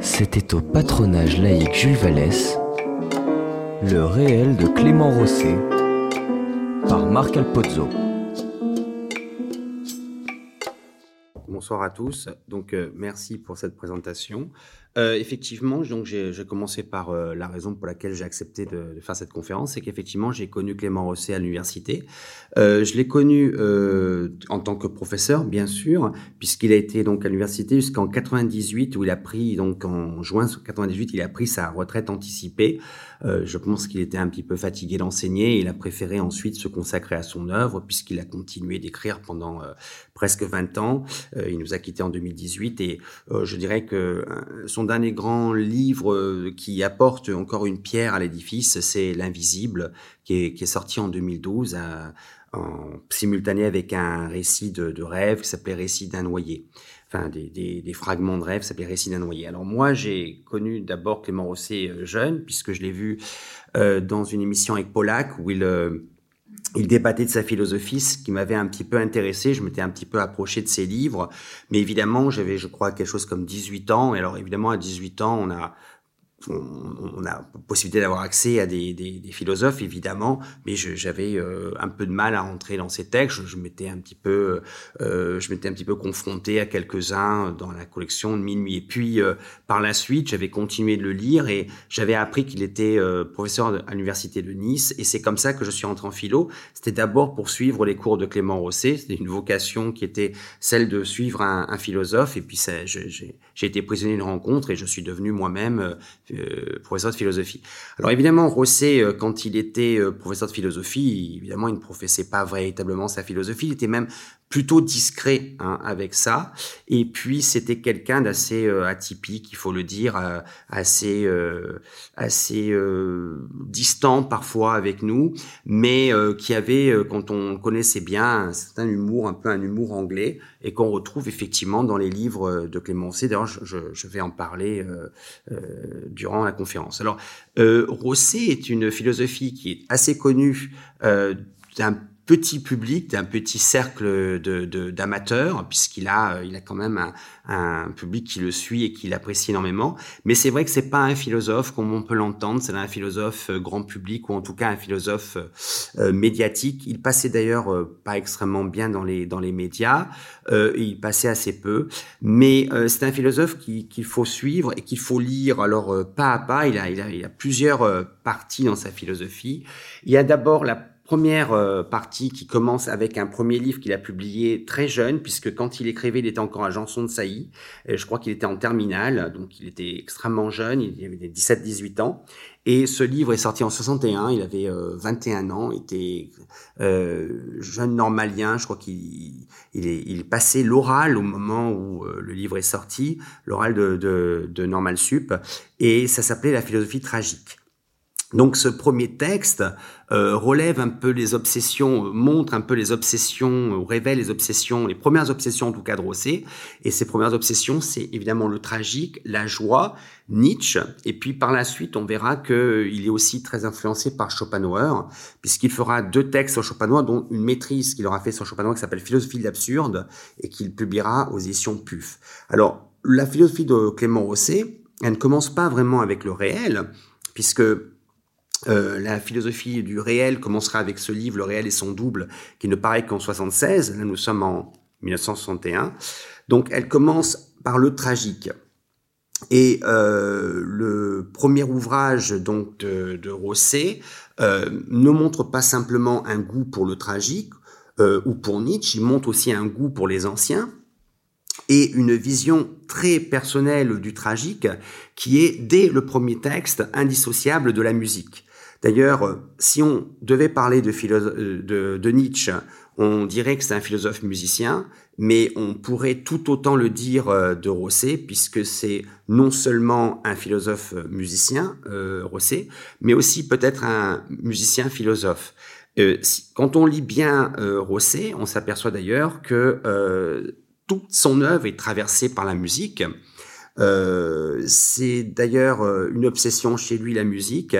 C'était au patronage laïque Jules Vallès, le réel de Clément Rosset, par Marc Alpozzo. Bonsoir à tous. Donc, euh, merci pour cette présentation. Euh, effectivement, donc j'ai commencé par euh, la raison pour laquelle j'ai accepté de, faire cette conférence, c'est qu'effectivement j'ai connu Clément Rosset à l'université. Euh, je l'ai connu en tant que professeur, bien sûr, puisqu'il a été donc à l'université jusqu'en 98 où il a pris donc en juin 98 il a pris sa retraite anticipée. Je pense qu'il était un petit peu fatigué d'enseigner. Il a préféré ensuite se consacrer à son œuvre puisqu'il a continué d'écrire pendant presque 20 ans. il nous a quittés en 2018 et je dirais que son son dernier grand livre euh, qui apporte encore une pierre à l'édifice, c'est L'Invisible, qui est, sorti en 2012, en simultané avec un récit de, rêve qui s'appelait Récit d'un noyer. Enfin, des, fragments de rêve s'appelait Récit d'un noyer. Alors moi, j'ai connu d'abord Clément Rosset euh, jeune, puisque je l'ai vu euh, dans une émission avec Pollack, où il il débattait de sa philosophie, ce qui m'avait un petit peu intéressé. Je m'étais un petit peu approché de ses livres. Mais évidemment, j'avais, je crois, quelque chose comme 18 ans. Et alors, évidemment, à 18 ans, on a, on, a possibilité d'avoir accès à des, philosophes évidemment, mais j'avais euh, un peu de mal à entrer dans ces textes. Je, m'étais un petit peu, euh, je m'étais un petit peu confronté à quelques-uns dans la collection de Minuit. Et puis euh, par la suite, j'avais continué de le lire et j'avais appris qu'il était professeur à l'université de Nice. Et c'est comme ça que je suis entré en philo. C'était d'abord pour suivre les cours de Clément Rosset. C'était une vocation qui était celle de suivre un, un philosophe. Et puis j'ai été prisonnier d'une rencontre et je suis devenu moi-même professeur de philosophie. Alors évidemment, Rosset, euh, quand il était euh, professeur de philosophie, évidemment, il ne professait pas véritablement sa philosophie, il était même plutôt discret hein, avec ça. Et puis c'était quelqu'un d'assez euh, atypique, il faut le dire, euh, assez euh, assez distant parfois avec nous, mais qui avait, quand on connaissait bien, un certain humour, un peu un humour anglais, et qu'on retrouve effectivement dans les livres de Clémenceau. D'ailleurs, je, je, vais en parler durant la conférence. Alors, Rosset est une philosophie qui est assez connue d'un petit public, d'un petit cercle de, d'amateurs, puisqu'il a, euh, il a quand même un, public qui le suit et qui l'apprécie énormément. Mais c'est vrai que c'est pas un philosophe comme on peut l'entendre, c'est un philosophe euh, grand public ou en tout cas un philosophe euh, médiatique. Il passait d'ailleurs pas extrêmement bien dans les dans les médias, il passait assez peu, mais c'est un philosophe qu'il faut suivre et qu'il faut lire. Alors pas à pas, il a, il a plusieurs parties dans sa philosophie. Il y a d'abord la première euh, partie qui commence avec un premier livre qu'il a publié très jeune, puisque quand il écrivait, il était encore à Janson de Sailly. Je crois qu'il était en terminale, donc il était extrêmement jeune, il avait 17-18 ans. Et ce livre est sorti en 61, il avait 21 euh, ans, était euh, jeune normalien, je crois qu'il passait l'oral au moment où le livre est sorti, l'oral de, de, de Normal Sup, et ça s'appelait La philosophie tragique. Donc ce premier texte euh, relève un peu les obsessions, montre un peu les obsessions, ou révèle les obsessions, les premières obsessions en tout cas de Rosset. Et ces premières obsessions, c'est évidemment le tragique, la joie, Nietzsche. Et puis par la suite, on verra qu'il est aussi très influencé par Schopenhauer, puisqu'il fera deux textes sur Schopenhauer, dont une maîtrise qu'il aura fait sur Schopenhauer qui s'appelle Philosophie de l'absurde et qu'il publiera aux éditions PUF. Alors la philosophie de Clément Rosset, elle ne commence pas vraiment avec le réel, puisque euh, la philosophie du réel commencera avec ce livre, Le réel et son double, qui ne paraît qu'en 76. Là, nous sommes en 1961. Donc, elle commence par le tragique. Et euh, le premier ouvrage donc de, de Rosset euh, ne montre pas simplement un goût pour le tragique ou pour Nietzsche, il montre aussi un goût pour les anciens et une vision très personnelle du tragique qui est dès le premier texte indissociable de la musique. D'ailleurs, si on devait parler de, de, Nietzsche, on dirait que c'est un philosophe musicien, mais on pourrait tout autant le dire euh, de Rosset, puisque c'est non seulement un philosophe musicien, euh, Rosset, mais aussi peut-être un musicien philosophe. Euh, quand on lit bien euh, Rosset, on s'aperçoit d'ailleurs que toute son œuvre est traversée par la musique. c'est d'ailleurs une obsession chez lui, la musique,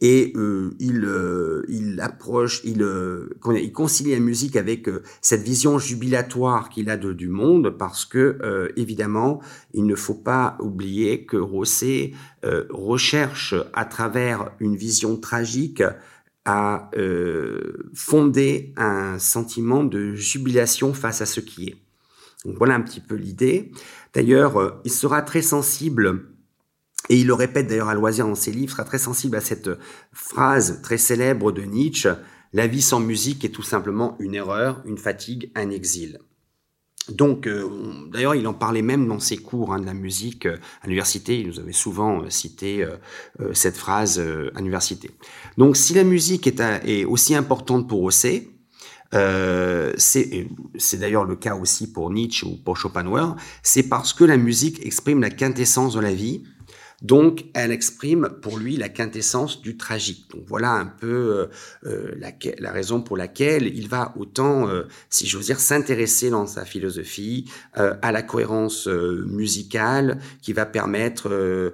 et euh, il, euh, il approche, il, euh, il concilie la musique avec cette vision jubilatoire qu'il a de, du monde, parce que évidemment, il ne faut pas oublier que Rosset recherche à travers une vision tragique à fonder un sentiment de jubilation face à ce qui est. Donc voilà un petit peu l'idée. D'ailleurs, il sera très sensible et il le répète d'ailleurs à loisir dans ses livres, sera très sensible à cette phrase très célèbre de Nietzsche, La vie sans musique est tout simplement une erreur, une fatigue, un exil. Donc, euh, d'ailleurs, il en parlait même dans ses cours hein, de la musique euh, à l'université. Il nous avait souvent euh, cité cette phrase à l'université. Donc, si la musique est, aussi importante pour Rosset, c'est d'ailleurs le cas aussi pour Nietzsche ou pour Schopenhauer, c'est parce que la musique exprime la quintessence de la vie, donc, elle exprime pour lui la quintessence du tragique. Donc voilà un peu euh, euh, la, raison pour laquelle il va autant, euh, si j'ose dire, s'intéresser dans sa philosophie à la cohérence musicale qui va permettre,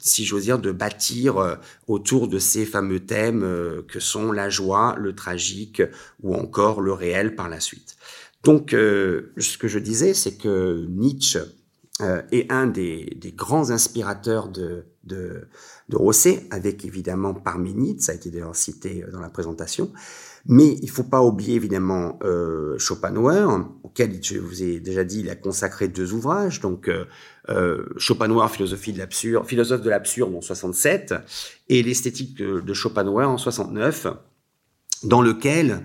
si j'ose dire, de bâtir autour de ces fameux thèmes que sont la joie, le tragique ou encore le réel par la suite. Donc, ce que je disais, c'est que Nietzsche euh, est un des, grands inspirateurs de, de, Rosset, avec évidemment Parménide, ça a été d'ailleurs cité euh, dans la présentation. Mais il ne faut pas oublier évidemment euh, Schopenhauer, auquel je vous ai déjà dit, il a consacré deux ouvrages. Donc euh, Schopenhauer, philosophie de l'absurde, philosophe de l'absurde en 67, et l'esthétique de, de, Schopenhauer en 69, dans lequel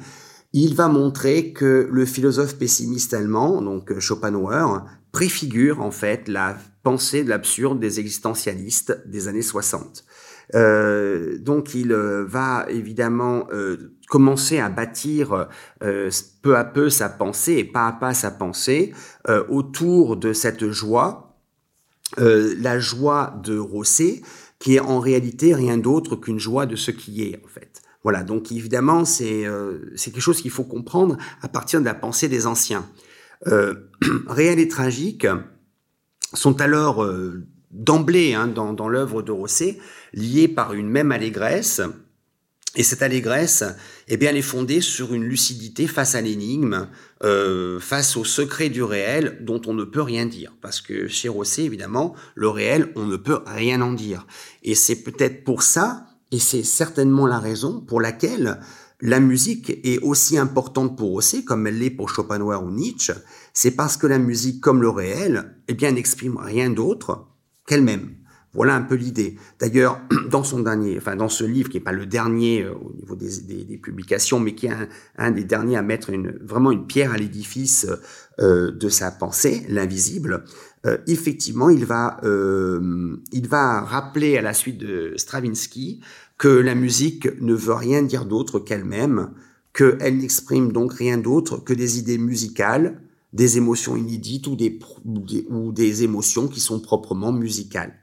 il va montrer que le philosophe pessimiste allemand, donc Schopenhauer, préfigure en fait la pensée de l'absurde des existentialistes des années 60. Euh, donc il euh, va évidemment euh, commencer à bâtir peu à peu sa pensée et pas à pas sa pensée autour de cette joie, la joie de Rosset, qui est en réalité rien d'autre qu'une joie de ce qui est en fait. Voilà, donc évidemment c'est quelque chose qu'il faut comprendre à partir de la pensée des anciens. Euh, réel et tragique sont alors euh, d'emblée hein, dans, l'œuvre de Rosset liés par une même allégresse. Et cette allégresse, eh bien, elle est fondée sur une lucidité face à l'énigme, euh, face au secret du réel dont on ne peut rien dire. Parce que chez Rosset, évidemment, le réel, on ne peut rien en dire. Et c'est peut-être pour ça, et c'est certainement la raison pour laquelle la musique est aussi importante pour Rosset comme elle l'est pour Schopenhauer ou Nietzsche, c'est parce que la musique, comme le réel, eh bien, n'exprime rien d'autre qu'elle-même. Voilà un peu l'idée. D'ailleurs, dans son dernier, enfin dans ce livre qui n'est pas le dernier euh, au niveau des, publications, mais qui est un, des derniers à mettre vraiment une pierre à l'édifice euh, de sa pensée, l'invisible. Euh, effectivement, il va, il va rappeler à la suite de Stravinsky que la musique ne veut rien dire d'autre qu'elle-même, qu'elle n'exprime donc rien d'autre que des idées musicales, des émotions inédites ou des, ou des émotions qui sont proprement musicales.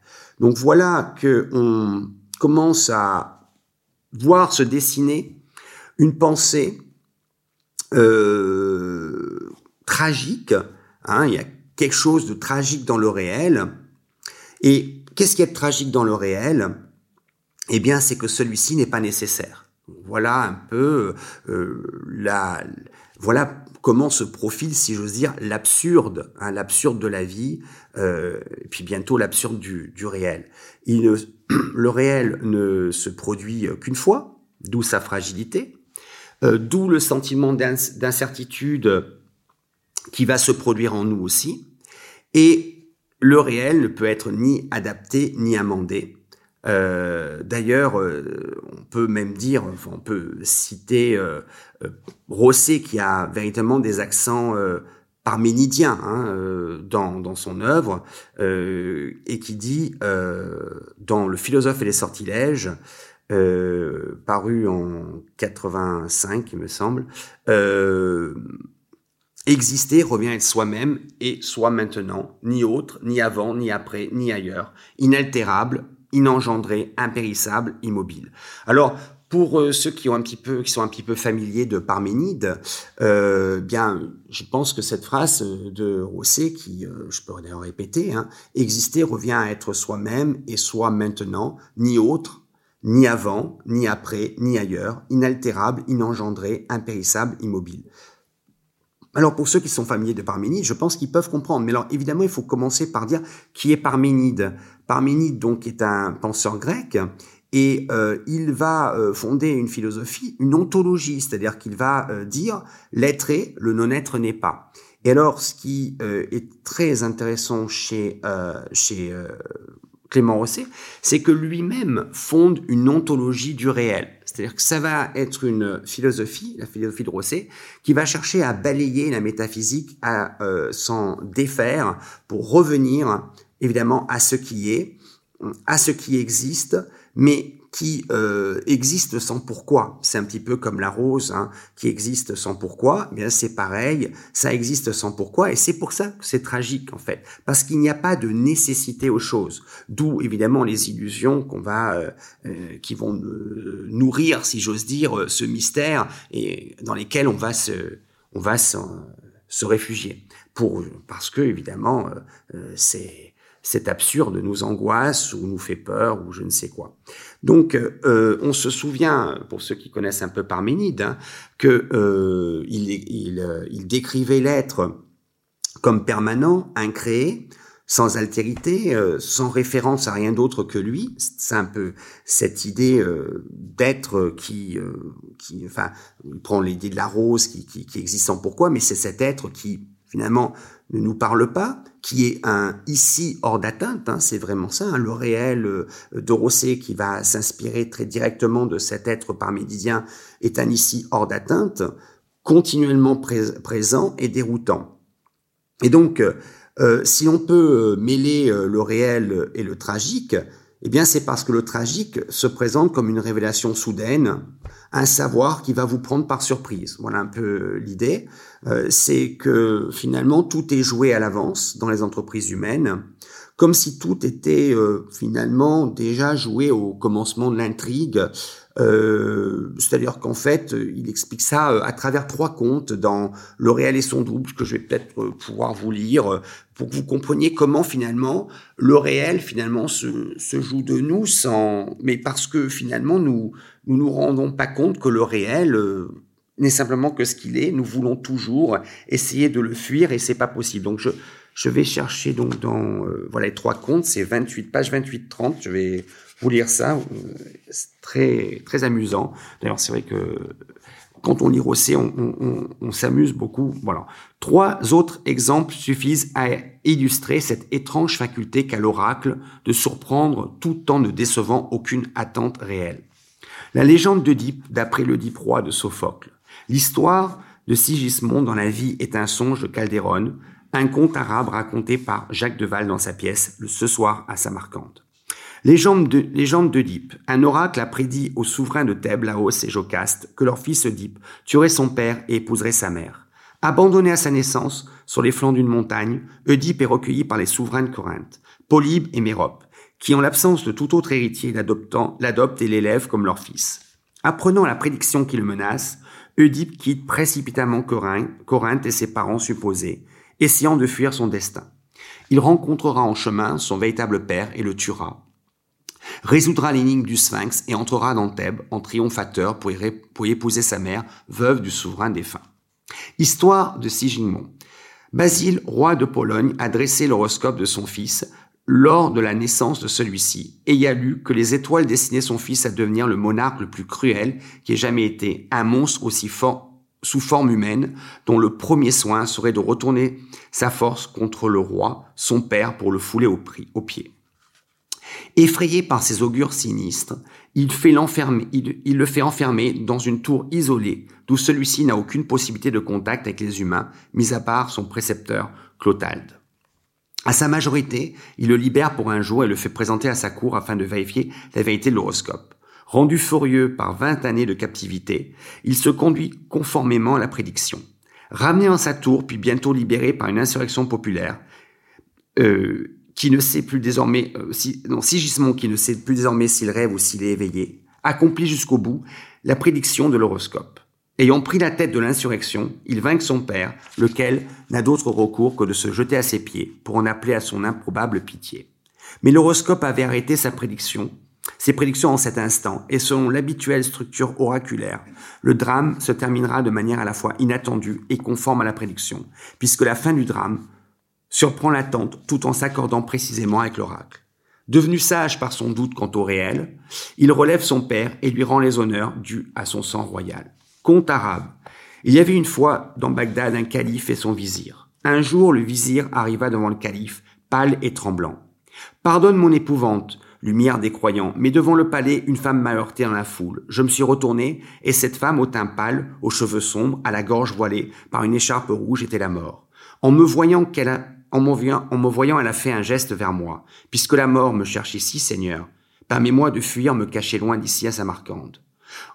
Donc voilà que on commence à voir se dessiner une pensée euh, tragique. Hein, il y a quelque chose de tragique dans le réel. Et qu'est-ce qui est tragique dans le réel? Eh bien, c'est que celui-ci n'est pas nécessaire. Voilà un peu euh, la, voilà comment se profile, si j'ose dire, l'absurde, hein, l'absurde de la vie, euh, et puis bientôt l'absurde du, du, réel. Il le réel ne se produit qu'une fois, d'où sa fragilité, euh, d'où le sentiment d'incertitude qui va se produire en nous aussi, et le réel ne peut être ni adapté ni amendé. Euh, D'ailleurs, euh, on peut même dire, on peut citer euh, euh Rosset qui a véritablement des accents parménidiens hein, dans, dans, son œuvre et qui dit dans Le philosophe et les sortilèges, paru en 85, il me semble, Exister revient à être soi-même et soi maintenant, ni autre, ni avant, ni après, ni ailleurs, inaltérable, inengendré, impérissable, immobile. Alors, pour euh, ceux qui ont un petit peu, qui sont un petit peu familiers de Parménide, euh, bien, je pense que cette phrase de Rosset, qui, euh, je peux d'ailleurs répéter, hein, exister revient à être soi-même et soi maintenant, ni autre, ni avant, ni après, ni ailleurs, inaltérable, inengendré, impérissable, immobile. Alors pour ceux qui sont familiers de Parménide, je pense qu'ils peuvent comprendre. Mais alors évidemment, il faut commencer par dire qui est Parménide. Parménide donc est un penseur grec et euh, il va euh, fonder une philosophie, une ontologie, c'est-à-dire qu'il va euh, dire l'être est, le non-être n'est pas. Et alors, ce qui est très intéressant chez, chez Clément Rosset, c'est que lui-même fonde une ontologie du réel. C'est-à-dire que ça va être une philosophie, la philosophie de Rosset, qui va chercher à balayer la métaphysique, à s'en défaire pour revenir évidemment à ce qui est, à ce qui existe, mais qui euh, existe sans pourquoi. C'est un petit peu comme la rose hein, qui existe sans pourquoi. Eh bien c'est pareil, ça existe sans pourquoi, et c'est pour ça que c'est tragique en fait, parce qu'il n'y a pas de nécessité aux choses. D'où évidemment les illusions qu'on va, euh, euh, qui vont nourrir, si j'ose dire, ce mystère et dans lesquels on va se, on va se réfugier. Pour parce que évidemment c'est c'est absurde nous angoisse ou nous fait peur ou je ne sais quoi. Donc, euh, on se souvient, pour ceux qui connaissent un peu Parménide, hein, que euh, il, il, euh, il, décrivait l'être comme permanent, incréé, sans altérité, euh, sans référence à rien d'autre que lui. C'est un peu cette idée euh, d'être qui, qui, enfin, il prend l'idée de la rose qui, qui, qui existe sans pourquoi, mais c'est cet être qui finalement ne nous parle pas, qui est un ici hors d'atteinte, hein, c'est vraiment ça, hein, le réel euh, de Rosset qui va s'inspirer très directement de cet être parmédidien est un ici hors d'atteinte, continuellement présent et déroutant. Et donc, euh, euh, si on peut mêler le réel et le tragique, eh bien c'est parce que le tragique se présente comme une révélation soudaine, un savoir qui va vous prendre par surprise. Voilà un peu l'idée. Euh, c'est que finalement tout est joué à l'avance dans les entreprises humaines, comme si tout était euh, finalement déjà joué au commencement de l'intrigue. Euh, c'est-à-dire qu'en fait, il explique ça à travers trois contes dans Le réel et son double, que je vais peut-être pouvoir vous lire pour que vous compreniez comment finalement le réel finalement se, joue de nous sans, mais parce que finalement nous nous nous rendons pas compte que le réel n'est simplement que ce qu'il est. Nous voulons toujours essayer de le fuir et c'est pas possible. Donc je, je vais chercher donc dans euh, voilà les trois comptes, c'est 28 page 28 30, je vais vous lire ça, c'est très très amusant. D'ailleurs, c'est vrai que quand on lit Rosset, on, s'amuse beaucoup. Voilà. Trois autres exemples suffisent à illustrer cette étrange faculté qu'a l'oracle de surprendre tout en ne décevant aucune attente réelle. La légende d'Oedipe, d'après l'Oedipe roi de Sophocle. L'histoire de Sigismond dans la vie est un songe de Calderon, un conte arabe raconté par Jacques Deval dans sa pièce Le Ce soir à Samarcande. De, légende d'Oedipe. Un oracle a prédit aux souverains de Thèbes, Laos et Jocaste que leur fils Oedipe tuerait son père et épouserait sa mère. Abandonné à sa naissance, sur les flancs d'une montagne, Oedipe est recueilli par les souverains de Corinthe, Polybe et Mérope, qui, en l'absence de tout autre héritier, l'adoptent et l'élèvent comme leur fils. Apprenant la prédiction qui le menace, Oedipe quitte précipitamment Corinthe et ses parents supposés, essayant de fuir son destin. Il rencontrera en chemin son véritable père et le tuera. Résoudra l'énigme du Sphinx et entrera dans Thèbes en triomphateur pour y, épouser sa mère, veuve du souverain défunt. Histoire de Sigismond. Basile, roi de Pologne, a dressé l'horoscope de son fils, lors de la naissance de celui-ci, et y a lu que les étoiles destinaient son fils à devenir le monarque le plus cruel qui ait jamais été, un monstre aussi fort sous forme humaine, dont le premier soin serait de retourner sa force contre le roi, son père, pour le fouler au, prix, au pied. Effrayé par ces augures sinistres, il, le fait enfermer dans une tour isolée, d'où celui-ci n'a aucune possibilité de contact avec les humains, mis à part son précepteur, Clotalde. À sa majorité, il le libère pour un jour et le fait présenter à sa cour afin de vérifier la vérité de l'horoscope. Rendu furieux par vingt années de captivité, il se conduit conformément à la prédiction. Ramené en sa tour, puis bientôt libéré par une insurrection populaire, euh, qui ne sait plus désormais, euh, non, Sigismond qui ne sait plus désormais s'il rêve ou s'il est éveillé, accomplit jusqu'au bout la prédiction de l'horoscope. Ayant pris la tête de l'insurrection, il vainc son père, lequel n'a d'autre recours que de se jeter à ses pieds pour en appeler à son improbable pitié. Mais l'horoscope avait arrêté sa prédiction, ses prédictions en cet instant, et selon l'habituelle structure oraculaire, le drame se terminera de manière à la fois inattendue et conforme à la prédiction, puisque la fin du drame surprend l'attente tout en s'accordant précisément avec l'oracle. Devenu sage par son doute quant au réel, il relève son père et lui rend les honneurs dus à son sang royal. Conte arabe. Il y avait une fois dans Bagdad un calife et son vizir. Un jour, le vizir arriva devant le calife, pâle et tremblant. Pardonne mon épouvante, lumière des croyants, mais devant le palais, une femme m'a heurté dans la foule. Je me suis retourné, et cette femme au teint pâle, aux cheveux sombres, à la gorge voilée, par une écharpe rouge, était la mort. En me voyant qu'elle en me, voyant, elle a fait un geste vers moi. Puisque la mort me cherche ici, Seigneur, permets-moi de fuir, me cacher loin d'ici à Samarcande.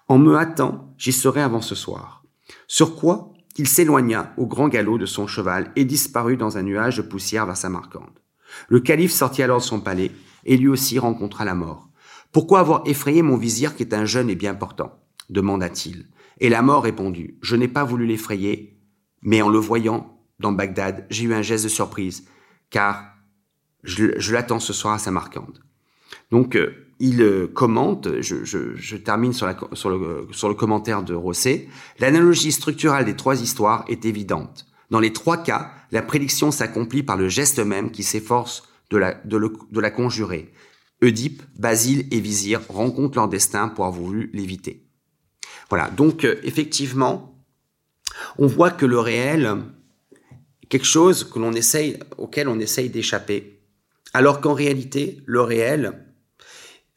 En me hâtant, j'y serai avant ce soir. Sur quoi il s'éloigna au grand galop de son cheval et disparut dans un nuage de poussière vers Samarcande. Le calife sortit alors de son palais et lui aussi rencontra la mort. Pourquoi avoir effrayé mon vizir qui est un jeune et bien portant? demanda-t-il. Et la mort répondit, je n'ai pas voulu l'effrayer, mais en le voyant, dans Bagdad, j'ai eu un geste de surprise, car je, l'attends ce soir à Samarcande. Donc, euh, il euh, commente, je, termine sur, le, commentaire de Rosset, l'analogie structurale des trois histoires est évidente. Dans les trois cas, la prédiction s'accomplit par le geste même qui s'efforce de la, de, la conjurer. Oedipe, Basile et Vizir rencontrent leur destin pour avoir voulu l'éviter. Voilà, donc euh, effectivement, on voit que le réel quelque chose que l'on essaye, auquel on essaye d'échapper. Alors qu'en réalité, le réel,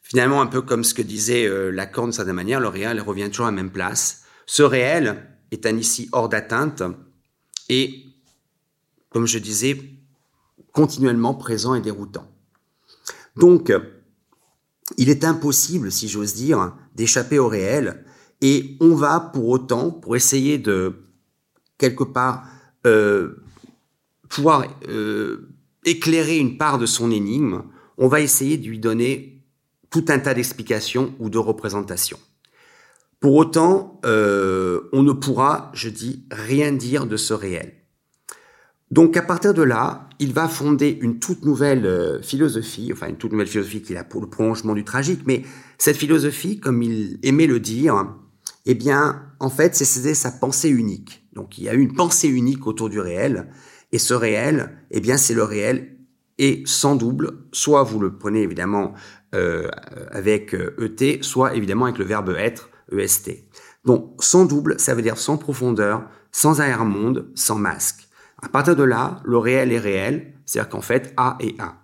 finalement un peu comme ce que disait euh, Lacan de certaine manière, le réel revient toujours à la même place. Ce réel est un ici hors d'atteinte et, comme je disais, continuellement présent et déroutant. Donc, il est impossible, si j'ose dire, d'échapper au réel et on va pour autant, pour essayer de, quelque part, euh, pouvoir euh, éclairer une part de son énigme, on va essayer de lui donner tout un tas d'explications ou de représentations. Pour autant, euh, on ne pourra, je dis, rien dire de ce réel. Donc à partir de là, il va fonder une toute nouvelle euh, philosophie, enfin une toute nouvelle philosophie qui est pour le prolongement du tragique, mais cette philosophie, comme il aimait le dire, eh bien, en fait, c'est sa pensée unique. Donc il y a une pensée unique autour du réel, et ce réel, eh bien, c'est le réel et sans double. Soit vous le prenez évidemment euh, avec ET, euh, soit évidemment avec le verbe être, EST. Donc, sans double, ça veut dire sans profondeur, sans arrière-monde, sans masque. À partir de là, le réel est réel, c'est-à-dire qu'en fait, A est A.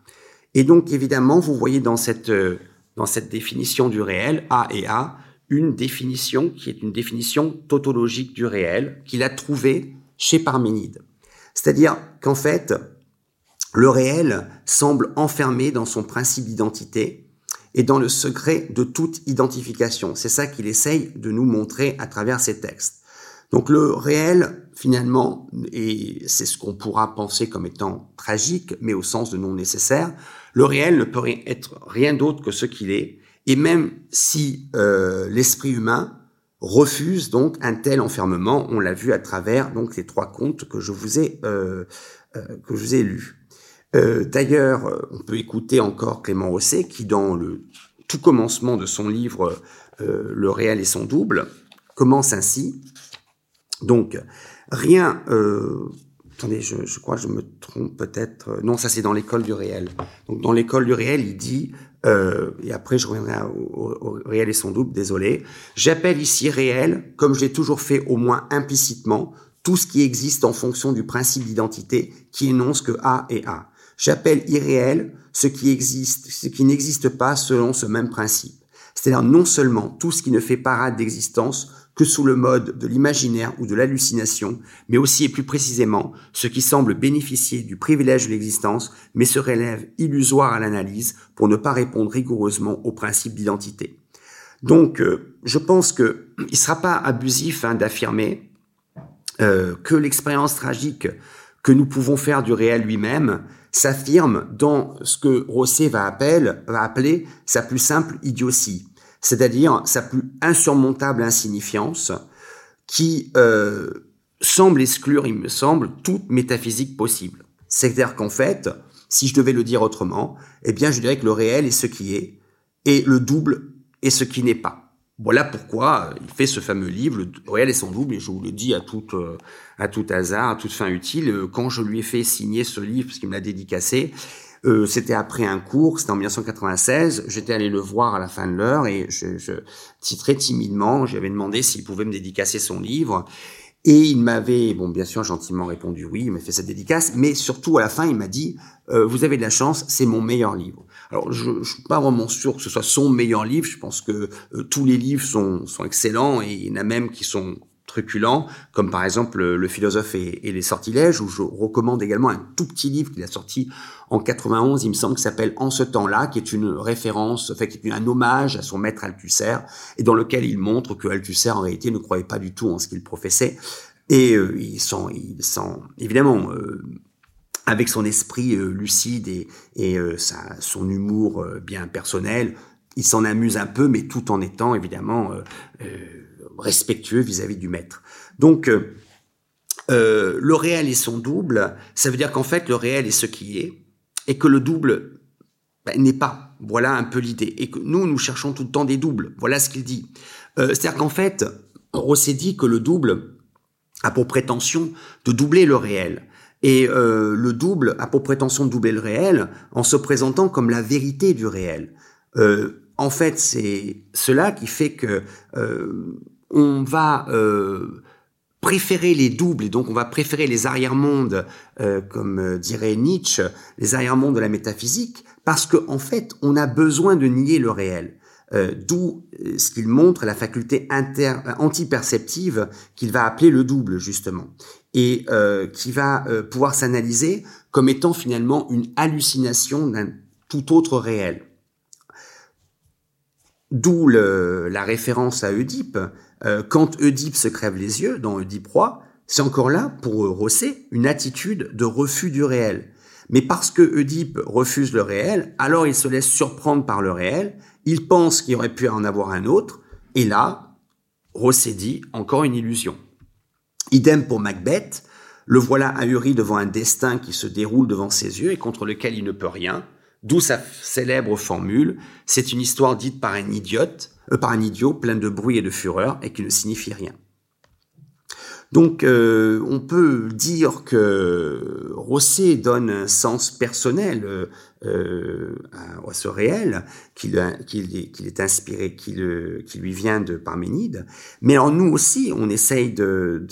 Et donc, évidemment, vous voyez dans cette, euh, dans cette définition du réel, A et A, une définition qui est une définition tautologique du réel qu'il a trouvée chez Parménide. C'est-à-dire qu'en fait, le réel semble enfermé dans son principe d'identité et dans le secret de toute identification. C'est ça qu'il essaye de nous montrer à travers ces textes. Donc le réel, finalement, et c'est ce qu'on pourra penser comme étant tragique, mais au sens de non nécessaire, le réel ne peut être rien d'autre que ce qu'il est. Et même si euh, l'esprit humain refuse donc un tel enfermement. On l'a vu à travers donc les trois contes que je vous ai euh, euh, que je vous ai lus. Euh, d'ailleurs, on peut écouter encore Clément Rosset qui, dans le tout commencement de son livre Le réel et son double, commence ainsi. Donc, rien. attendez, je, je crois que je me trompe peut-être. Non, ça c'est dans l'école du réel. Donc, dans l'école du réel, il dit euh, et après je reviendrai au, réel et son double, désolé. J'appelle ici réel, comme je l'ai toujours fait au moins implicitement, tout ce qui existe en fonction du principe d'identité qui énonce que A est A. J'appelle irréel ce qui existe, ce qui n'existe pas selon ce même principe. C'est-à-dire non seulement tout ce qui ne fait parade d'existence que sous le mode de l'imaginaire ou de l'hallucination, mais aussi et plus précisément ce qui semble bénéficier du privilège de l'existence, mais se relève illusoire à l'analyse pour ne pas répondre rigoureusement au principe d'identité. Donc, euh, je pense que il sera pas abusif hein, d'affirmer euh, que l'expérience tragique que nous pouvons faire du réel lui-même s'affirme dans ce que Rosset va, va appeler sa plus simple idiotie. C'est-à-dire sa plus insurmontable insignifiance, qui euh, semble exclure, il me semble, toute métaphysique possible. C'est-à-dire qu'en fait, si je devais le dire autrement, eh bien, je dirais que le réel est ce qui est, et le double est ce qui n'est pas. Voilà pourquoi il fait ce fameux livre, Le réel est son double, et je vous le dis à tout, euh, à tout hasard, à toute fin utile, euh, quand je lui ai fait signer ce livre, parce qu'il me l'a dédicacé, euh, c'était après un cours, c'était en 1996, j'étais allé le voir à la fin de l'heure, et je, je très timidement, j'avais demandé s'il pouvait me dédicacer son livre, et il m'avait, bon, bien sûr, gentiment répondu oui, il m'a fait cette dédicace, mais surtout à la fin, il m'a dit, euh, vous avez de la chance, c'est mon meilleur livre. Alors, je, ne suis pas vraiment sûr que ce soit son meilleur livre. Je pense que euh, tous les livres sont, sont excellents et il y en a même qui sont truculents, comme par exemple Le philosophe et, les sortilèges, où je recommande également un tout petit livre qu'il a sorti en 91, il me semble, qui s'appelle En ce temps-là, qui est une référence, fait, qui est un hommage à son maître Althusser, et dans lequel il montre que Althusser, en réalité, ne croyait pas du tout en ce qu'il professait. Et euh, il sent, il sent, évidemment, euh, avec son esprit euh, lucide et, et euh, son humour euh, bien personnel, il s'en amuse un peu, mais tout en étant évidemment respectueux vis-à-vis du maître. Donc, le réel est son double, ça veut dire qu'en fait, le réel est ce qui est, et que le double ben, n'est pas. Voilà un peu l'idée. Et que nous, nous cherchons tout le temps des doubles. Voilà ce qu'il dit. C'est-à-dire qu'en fait, Rosset dit que le double a pour prétention de doubler le réel. Et euh, le double a pour prétention de doubler le réel en se présentant comme la vérité du réel. Euh, en fait, c'est cela qui fait que euh, on va euh, préférer les doubles et donc on va préférer les arrière-mondes, euh, comme dirait Nietzsche, les arrière-mondes de la métaphysique, parce qu'en en fait, on a besoin de nier le réel. Euh, d'où euh, ce qu'il montre la faculté inter antiperceptive qu'il va appeler le double justement et euh, qui va pouvoir s'analyser comme étant finalement une hallucination d'un tout autre réel. D'où la référence à Oedipe. Quand Oedipe se crève les yeux dans Oedipe roi, c'est encore là, pour Rosset, une attitude de refus du réel. Mais parce que Oedipe refuse le réel, alors il se laisse surprendre par le réel il pense qu'il aurait pu en avoir un autre, et là, Rosset dit encore une illusion. Idem pour Macbeth, le voilà ahuri devant un destin qui se déroule devant ses yeux et contre lequel il ne peut rien, d'où sa célèbre formule, c'est une histoire dite par un idiote, euh, par un idiot plein de bruit et de fureur et qui ne signifie rien. Donc, euh, on peut dire que Rosset donne un sens personnel euh, à, ce réel, qu'il est inspiré, qui lui vient de Parménide. Mais en nous aussi, on essaye de,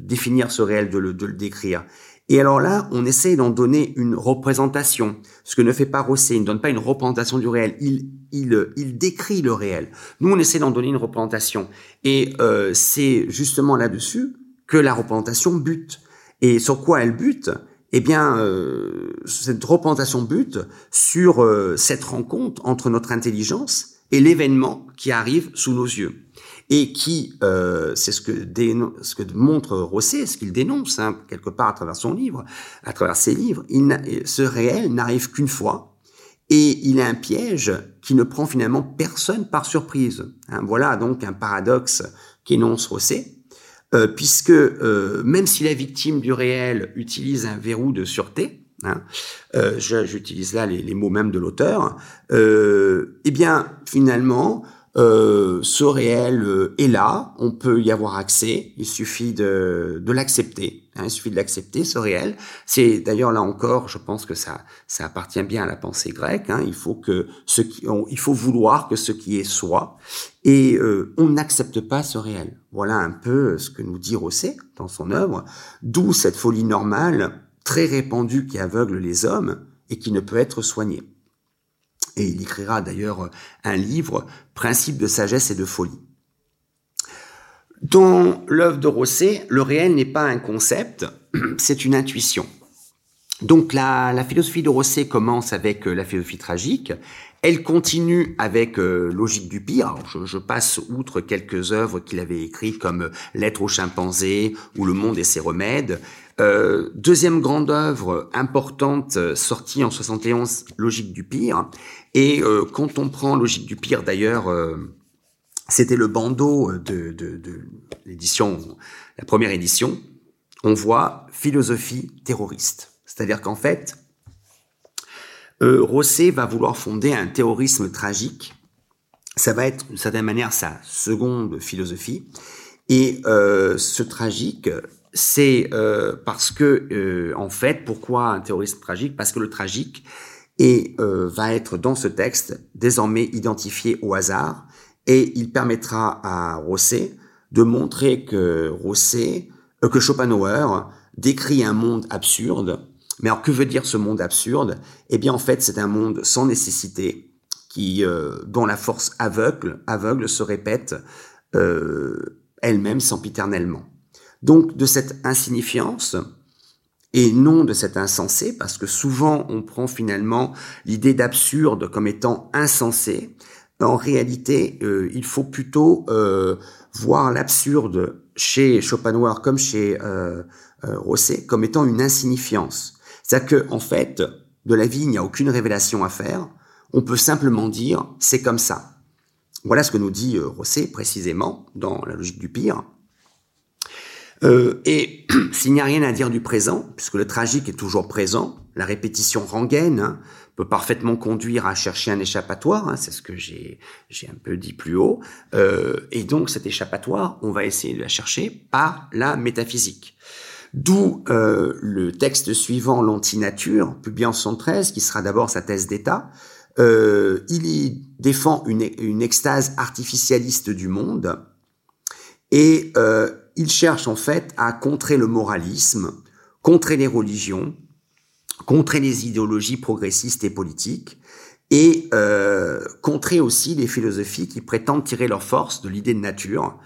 définir ce réel, de le décrire. Et alors là, on essaye d'en donner une représentation. Ce que ne fait pas Rosset, il ne donne pas une représentation du réel, il, il, il décrit le réel. Nous, on essaie d'en donner une représentation. Et euh, c'est justement là-dessus que la représentation bute. Et sur quoi elle bute? Eh bien, euh, cette représentation bute sur euh, cette rencontre entre notre intelligence et l'événement qui arrive sous nos yeux et qui, euh, c'est ce que, ce que montre Rosset, ce qu'il dénonce hein, quelque part à travers son livre, à travers ses livres, il ce réel n'arrive qu'une fois, et il est un piège qui ne prend finalement personne par surprise. Hein, voilà donc un paradoxe qu'énonce Rosset, euh, puisque euh, même si la victime du réel utilise un verrou de sûreté, hein, euh, j'utilise là les, les, mots même de l'auteur, euh, eh bien finalement euh, ce réel euh, est là, on peut y avoir accès, il suffit de, de l'accepter, hein, il suffit de l'accepter, ce réel. C'est d'ailleurs là encore, je pense que ça, ça appartient bien à la pensée grecque, hein, il, faut que ce qui, il faut vouloir que ce qui est soit, et euh, on n'accepte pas ce réel. Voilà un peu ce que nous dit Rosset dans son œuvre, d'où cette folie normale très répandue qui aveugle les hommes et qui ne peut être soignée. Et il écrira d'ailleurs un livre, Principes de sagesse et de folie. Dans l'œuvre de Rosset, le réel n'est pas un concept, c'est une intuition. Donc la, philosophie de Rosset commence avec euh, la philosophie tragique, elle continue avec euh, Logique du pire. je, passe outre quelques œuvres qu'il avait écrites comme Lettres aux chimpanzés ou Le monde et ses remèdes. Euh, deuxième grande œuvre importante euh, sortie en 71, Logique du pire. Et euh, quand on prend Logique du pire, d'ailleurs, c'était le bandeau de, de l'édition, la première édition. On voit philosophie terroriste. C'est-à-dire qu'en fait, Rosset va vouloir fonder un terrorisme tragique. Ça va être, d'une certaine manière, sa seconde philosophie. Et ce tragique, c'est euh, parce que, euh, en fait, pourquoi un terrorisme tragique? Parce que le tragique et, euh, va être dans ce texte désormais identifié au hasard et il permettra à Rosset de montrer que Rosset, que Schopenhauer décrit un monde absurde. Mais alors que veut dire ce monde absurde? Eh bien, en fait, c'est un monde sans nécessité, qui, dont la force aveugle, aveugle se répète elle-même sempiternellement. Donc de cette insignifiance et non de cet insensé, parce que souvent on prend finalement l'idée d'absurde comme étant insensé. En réalité, euh, il faut plutôt euh, voir l'absurde chez Schopenhauer comme chez euh, Rosset comme étant une insignifiance. C'est-à-dire qu'en en fait, de la vie, il n'y a aucune révélation à faire. On peut simplement dire c'est comme ça. Voilà ce que nous dit Rosset précisément dans la logique du pire. Euh, et s'il n'y a rien à dire du présent, puisque le tragique est toujours présent, la répétition rengaine hein, peut parfaitement conduire à chercher un échappatoire, hein, c'est ce que j'ai un peu dit plus haut, euh, et donc cet échappatoire, on va essayer de la chercher par la métaphysique. D'où euh, le texte suivant, L'antinature, publié en 113, qui sera d'abord sa thèse d'État. Il y défend une, une extase artificialiste du monde, et il cherche en fait à contrer le moralisme, contrer les religions, contrer les idéologies progressistes et politiques, et euh, contrer aussi les philosophies qui prétendent tirer leur force de l'idée de nature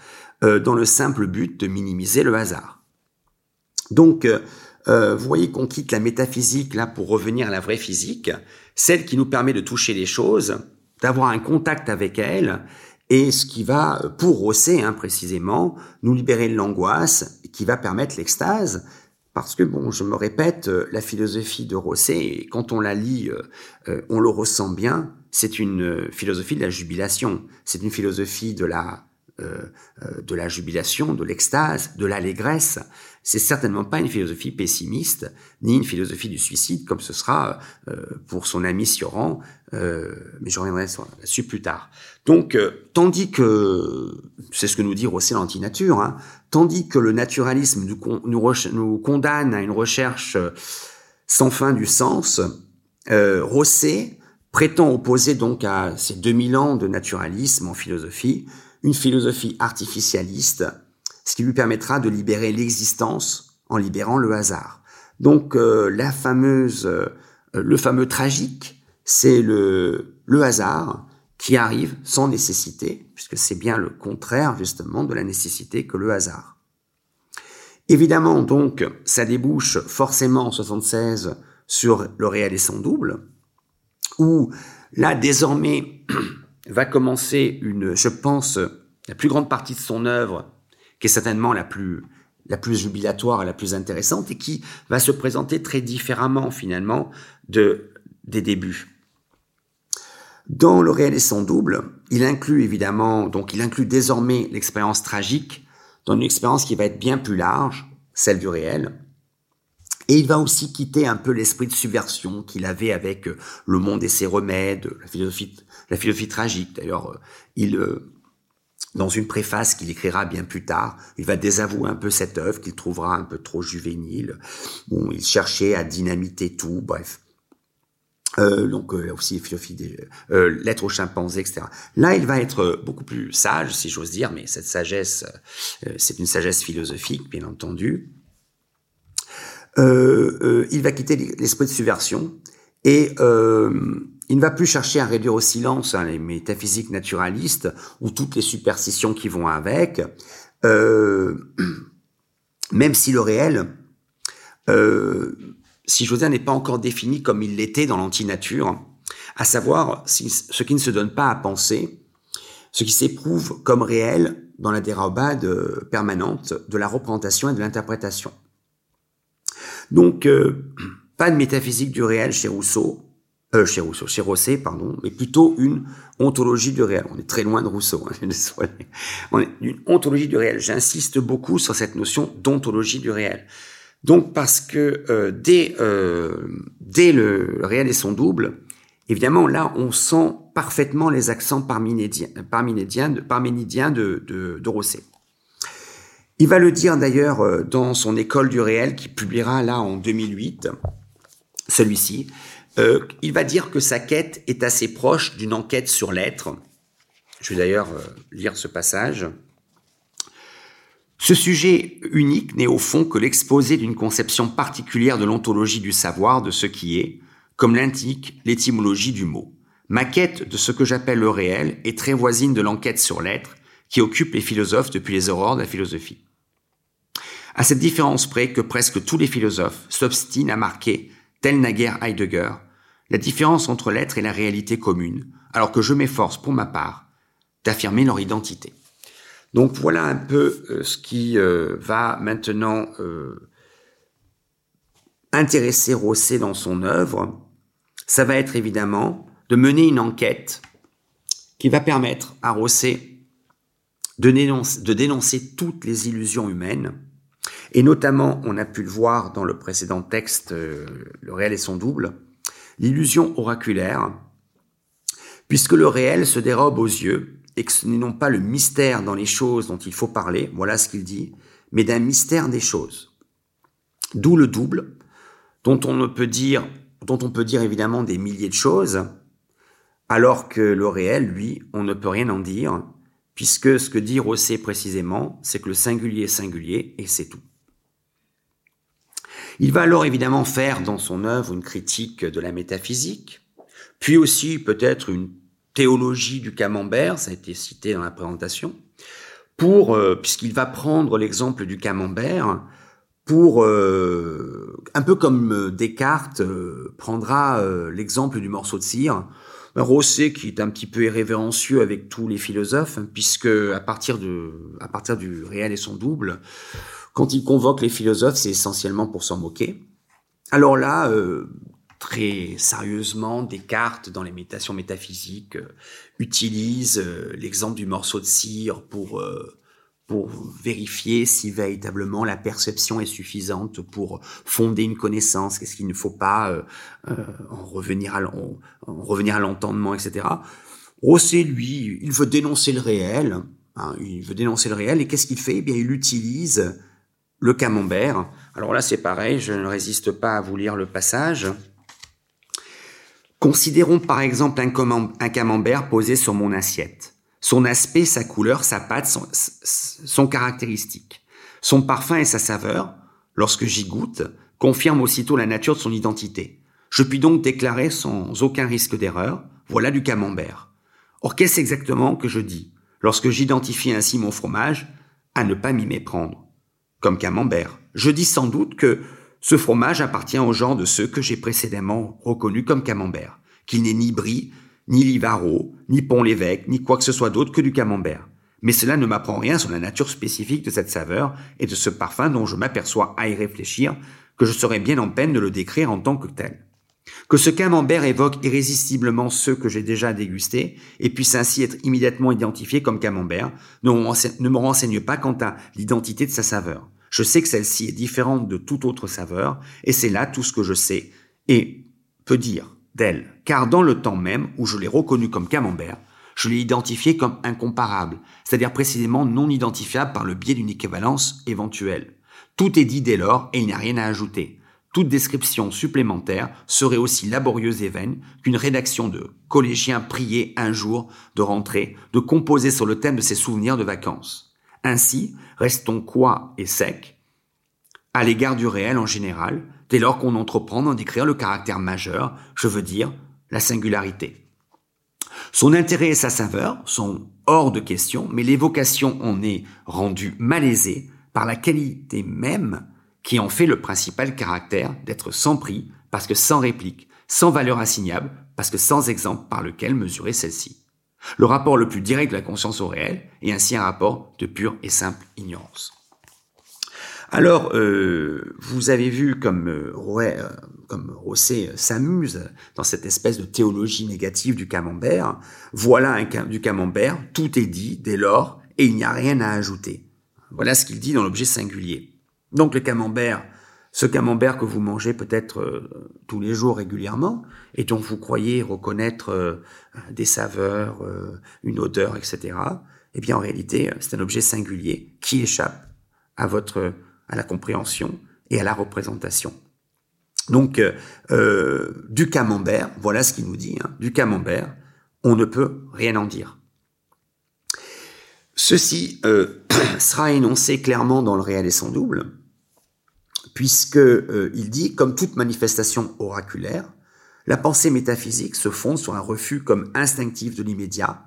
euh, dans le simple but de minimiser le hasard. Donc, euh, vous voyez qu'on quitte la métaphysique là pour revenir à la vraie physique, celle qui nous permet de toucher les choses, d'avoir un contact avec elles et ce qui va, pour Rosset hein, précisément, nous libérer de l'angoisse, qui va permettre l'extase, parce que, bon, je me répète, euh, la philosophie de Rosset, quand on la lit, euh, euh, on le ressent bien, c'est une philosophie de la jubilation, c'est une philosophie de la, de la jubilation, de l'extase, de l'allégresse. C'est certainement pas une philosophie pessimiste, ni une philosophie du suicide, comme ce sera pour son ami Sioran, mais je reviendrai là-dessus plus tard. Donc, euh, tandis que, c'est ce que nous dit Rosset l'antinature, hein, tandis que le naturalisme nous, nous, condamne à une recherche euh, sans fin du sens, euh, Rosset prétend opposer donc à ces 2000 ans de naturalisme en philosophie une philosophie artificialiste, ce qui lui permettra de libérer l'existence en libérant le hasard. Donc la fameuse, le fameux tragique, c'est le, le hasard, qui arrive sans nécessité, puisque c'est bien le contraire justement de la nécessité que le hasard. Évidemment, donc, ça débouche forcément en 76 sur le réel et double, où là, désormais, va commencer une, je pense, la plus grande partie de son œuvre, qui est certainement la plus, la plus jubilatoire et la plus intéressante, et qui va se présenter très différemment, finalement, de, des débuts. Dans le réel et son double, il inclut évidemment, donc il inclut désormais l'expérience tragique dans une expérience qui va être bien plus large, celle du réel. Et il va aussi quitter un peu l'esprit de subversion qu'il avait avec euh, le monde et ses remèdes, la philosophie, tragique. D'ailleurs, euh, il, euh, dans une préface qu'il écrira bien plus tard, il va désavouer un peu cette œuvre qu'il trouvera un peu trop juvénile. Bon, il cherchait à dynamiter tout, bref. Donc euh, aussi philosophie des euh, lettres aux chimpanzés, etc. Là, il va être beaucoup plus sage, si j'ose dire, mais cette sagesse, c'est une sagesse philosophique, bien entendu. Il va quitter l'esprit de subversion et il ne va plus chercher à réduire au silence hein, les métaphysiques naturalistes ou toutes les superstitions qui vont avec, même si le réel si José n'est pas encore défini comme il l'était dans l'antinature, à savoir ce qui ne se donne pas à penser, ce qui s'éprouve comme réel dans la dérobade permanente de la représentation et de l'interprétation. Donc, euh, pas de métaphysique du réel chez Rousseau, euh, chez Rousseau, chez Rosset, pardon, mais plutôt une ontologie du réel. On est très loin de Rousseau, hein, On est une ontologie du réel. J'insiste beaucoup sur cette notion d'ontologie du réel. Donc, parce que euh, dès, euh, dès le réel et son double, évidemment, là, on sent parfaitement les accents parménidiens, de, de, de Rosset. Il va le dire d'ailleurs euh, dans son École du réel qui publiera là en 2008, celui-ci. Euh, il va dire que sa quête est assez proche d'une enquête sur l'être. Je vais d'ailleurs euh, lire ce passage. Ce sujet unique n'est au fond que l'exposé d'une conception particulière de l'ontologie du savoir, de ce qui est, comme l'indique l'étymologie du mot. Ma quête de ce que j'appelle le réel est très voisine de l'enquête sur l'être qui occupe les philosophes depuis les aurores de la philosophie. À cette différence près que presque tous les philosophes s'obstinent à marquer, tel naguère Heidegger, la différence entre l'être et la réalité commune, alors que je m'efforce pour ma part d'affirmer leur identité. Donc voilà un peu euh, ce qui euh, va maintenant euh, intéresser Rosset dans son œuvre. Ça va être évidemment de mener une enquête qui va permettre à Rosset de de dénoncer toutes les illusions humaines, et notamment, on a pu le voir dans le précédent texte, euh, Le réel et son double, l'illusion oraculaire, puisque le réel se dérobe aux yeux, et que ce n'est non pas le mystère dans les choses dont il faut parler, voilà ce qu'il dit, mais d'un mystère des choses. D'où le double, dont on ne peut dire, dont on peut dire évidemment des milliers de choses, alors que le réel, lui, on ne peut rien en dire, puisque ce que dit Rosset précisément, c'est que le singulier est singulier, et c'est tout. Il va alors évidemment faire dans son œuvre une critique de la métaphysique, puis aussi peut-être une théologie du camembert, ça a été cité dans la présentation, pour, euh, puisqu'il va prendre l'exemple du camembert, pour, euh, un peu comme euh, Descartes prendra l'exemple du morceau de cire, Rosset qui est un petit peu irrévérencieux avec tous les philosophes, hein, puisque à à partir du réel et son double, quand il convoque les philosophes, c'est essentiellement pour s'en moquer. Alors là, euh, très sérieusement, Descartes, dans les méditations métaphysiques, euh, utilise euh, l'exemple du morceau de cire pour, pour vérifier si véritablement la perception est suffisante pour fonder une connaissance, qu'est-ce qu'il ne faut pas en, revenir à l'entendement, etc. Rosset, lui, il veut dénoncer le réel, hein, il veut dénoncer le réel, et qu'est-ce qu'il fait? Eh bien, il utilise le camembert. Alors là, c'est pareil, je ne résiste pas à vous lire le passage. Considérons par exemple un, camembert posé sur mon assiette. Son aspect, sa couleur, sa pâte sont, caractéristiques. Son parfum et sa saveur, lorsque j'y goûte, confirment aussitôt la nature de son identité. Je puis donc déclarer sans aucun risque d'erreur, voilà du camembert. Or, qu'est-ce exactement que je dis? Lorsque j'identifie ainsi mon fromage à ne pas m'y méprendre comme camembert. Je dis sans doute que ce fromage appartient au genre de ceux que j'ai précédemment reconnus comme camembert, qu'il n'est ni Brie, ni Livaro, ni Pont-l'Évêque, ni quoi que ce soit d'autre que du camembert. Mais cela ne m'apprend rien sur la nature spécifique de cette saveur et de ce parfum dont je m'aperçois à y réfléchir, que je serais bien en peine de le décrire en tant que tel. Que ce camembert évoque irrésistiblement ceux que j'ai déjà dégustés et puisse ainsi être immédiatement identifié comme camembert ne me renseigne pas quant à l'identité de sa saveur. Je sais que celle-ci est différente de toute autre saveur, et c'est là tout ce que je sais, et peux dire d'elle, car dans le temps même où je l'ai reconnu comme camembert, je l'ai identifié comme incomparable, c'est-à-dire précisément non identifiable par le biais d'une équivalence éventuelle. Tout est dit dès lors et il n'y a rien à ajouter. Toute description supplémentaire serait aussi laborieuse et vaine qu'une rédaction de collégiens priés un jour de rentrer, de composer sur le thème de ses souvenirs de vacances. Ainsi, restons quoi et sec à l'égard du réel en général, dès lors qu'on entreprend d'en décrire le caractère majeur, je veux dire la singularité. Son intérêt et sa saveur sont hors de question, mais l'évocation en est rendue malaisée par la qualité même qui en fait le principal caractère d'être sans prix, parce que sans réplique, sans valeur assignable, parce que sans exemple par lequel mesurer celle-ci. Le rapport le plus direct de la conscience au réel est ainsi un rapport de pure et simple ignorance. Alors, euh, vous avez vu comme, euh, euh Rosset s'amuse dans cette espèce de théologie négative du camembert. Voilà un, du camembert, tout est dit dès lors, et il n'y a rien à ajouter. Voilà ce qu'il dit dans l'objet singulier. Donc le camembert, ce camembert que vous mangez peut-être euh, tous les jours régulièrement et dont vous croyez reconnaître euh, des saveurs, euh, une odeur, etc. Eh bien, en réalité, c'est un objet singulier qui échappe à votre, à la compréhension et à la représentation. Donc, du camembert, voilà ce qu'il nous dit, hein, du camembert, on ne peut rien en dire. Ceci sera énoncé clairement dans le réel et son double, puisque euh, il dit, comme toute manifestation oraculaire, la pensée métaphysique se fonde sur un refus comme instinctif de l'immédiat,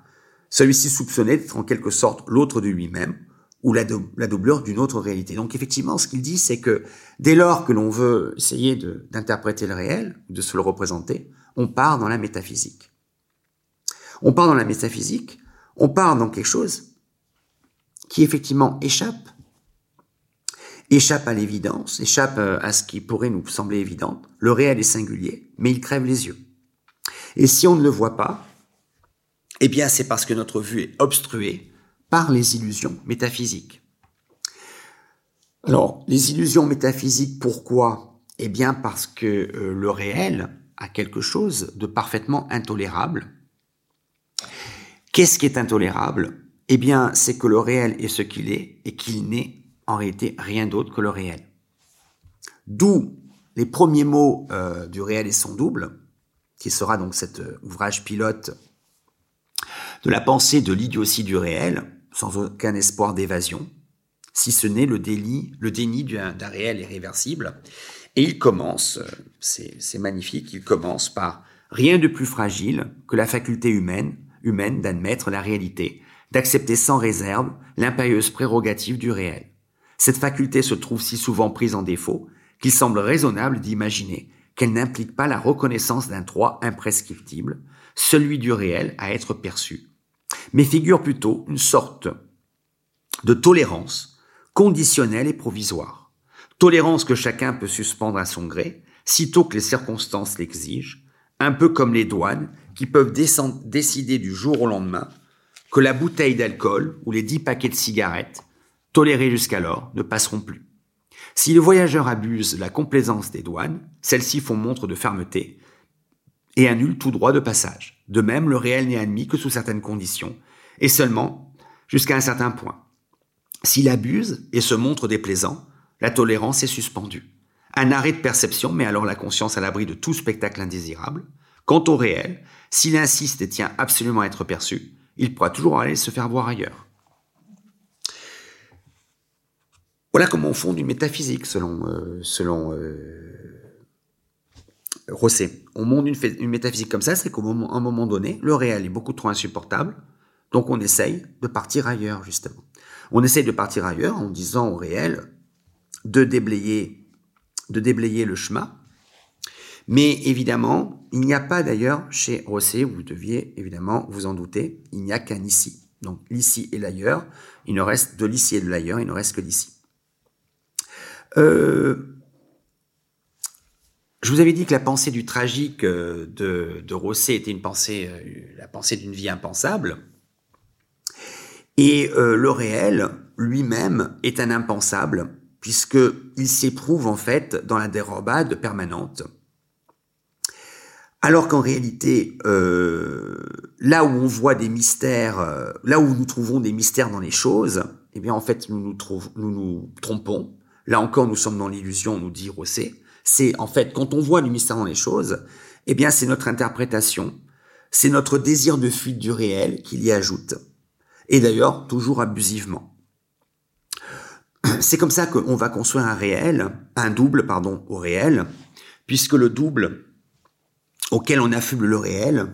celui-ci soupçonné d'être en quelque sorte l'autre de lui-même, ou la, doublure d'une autre réalité. Donc effectivement, ce qu'il dit, c'est que dès lors que l'on veut essayer d'interpréter le réel, de se le représenter, on part dans la métaphysique. On part dans la métaphysique, on part dans quelque chose qui effectivement échappe échappe à l'évidence, échappe euh, à ce qui pourrait nous sembler évident. Le réel est singulier, mais il crève les yeux. Et si on ne le voit pas, eh bien c'est parce que notre vue est obstruée par les illusions métaphysiques. Alors, les illusions métaphysiques, pourquoi? Eh bien parce que euh, le réel a quelque chose de parfaitement intolérable. Qu'est-ce qui est intolérable? Eh bien, c'est que le réel est ce qu'il est et qu'il n'est en réalité rien d'autre que le réel. D'où les premiers mots euh, du réel et son double, qui sera donc cet euh, ouvrage pilote de la pensée de l'idiotie du réel, sans aucun espoir d'évasion, si ce n'est le, déni d'un réel irréversible. Et il commence, euh, c'est magnifique, il commence par rien de plus fragile que la faculté humaine, humaine d'admettre la réalité, d'accepter sans réserve l'impérieuse prérogative du réel. Cette faculté se trouve si souvent prise en défaut qu'il semble raisonnable d'imaginer qu'elle n'implique pas la reconnaissance d'un droit imprescriptible, celui du réel à être perçu, mais figure plutôt une sorte de tolérance conditionnelle et provisoire. Tolérance que chacun peut suspendre à son gré, sitôt que les circonstances l'exigent, un peu comme les douanes qui peuvent décider du jour au lendemain que la bouteille d'alcool ou les dix paquets de cigarettes tolérés jusqu'alors ne passeront plus. Si le voyageur abuse la complaisance des douanes, celles-ci font montre de fermeté et annulent tout droit de passage. De même, le réel n'est admis que sous certaines conditions, et seulement jusqu'à un certain point. S'il abuse et se montre déplaisant, la tolérance est suspendue. Un arrêt de perception met alors la conscience à l'abri de tout spectacle indésirable. Quant au réel, s'il insiste et tient absolument à être perçu, il pourra toujours aller se faire voir ailleurs. Voilà comment on fonde une métaphysique selon, euh, euh, Rosset. On monte une, métaphysique comme ça, c'est qu'à un moment donné, le réel est beaucoup trop insupportable, donc on essaye de partir ailleurs, justement. On essaye de partir ailleurs en disant au réel de déblayer, de déblayer le chemin. Mais évidemment, il n'y a pas d'ailleurs chez Rosset, vous deviez évidemment vous en douter, il n'y a qu'un ici. Donc l'ici et l'ailleurs, il ne reste de l'ici et de l'ailleurs, il ne reste que l'ici. Euh, je vous avais dit que la pensée du tragique euh, de, de Rosset était euh, la pensée d'une vie impensable. Et le réel lui-même est un impensable, puisqu'il s'éprouve en fait dans la dérobade permanente. Alors qu'en réalité, là où on voit des mystères, là où nous trouvons des mystères dans les choses, eh bien en fait nous, nous trompons. Là encore, nous sommes dans l'illusion, nous dit Rosset. C'est en fait, quand on voit du mystère dans les choses, eh bien, c'est notre interprétation, c'est notre désir de fuite du réel qui y ajoute. Et d'ailleurs, toujours abusivement. C'est comme ça qu'on va construire un réel, un double, pardon, au réel, puisque le double auquel on affuble le réel,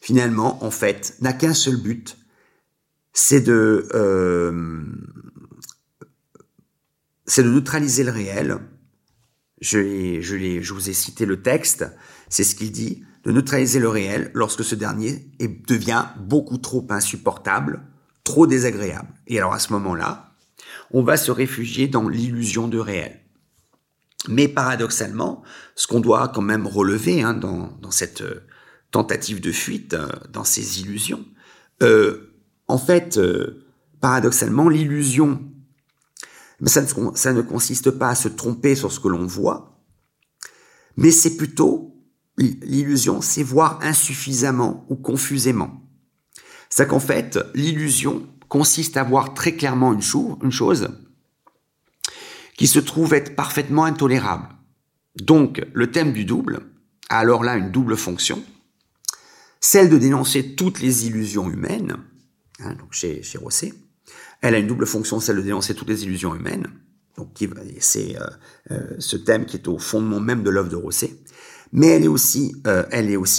finalement, en fait, n'a qu'un seul but, c'est de euh, c'est de neutraliser le réel. Je, je, je vous ai cité le texte, c'est ce qu'il dit, de neutraliser le réel lorsque ce dernier devient beaucoup trop insupportable, trop désagréable. Et alors à ce moment-là, on va se réfugier dans l'illusion de réel. Mais paradoxalement, ce qu'on doit quand même relever hein, dans, cette euh, tentative de fuite, euh, dans ces illusions, euh, en fait, paradoxalement, l'illusion, ça ça ne consiste pas à se tromper sur ce que l'on voit, mais c'est plutôt l'illusion, c'est voir insuffisamment ou confusément. C'est qu'en fait, l'illusion consiste à voir très clairement une, une chose qui se trouve être parfaitement intolérable. Donc, le thème du double a alors là une double fonction, celle de dénoncer toutes les illusions humaines, hein, donc chez, chez Rosset, elle a une double fonction, celle de dénoncer toutes les illusions humaines, donc c'est euh, euh, ce thème qui est au fondement même de l'œuvre de Rosset, mais elle est aussi, euh,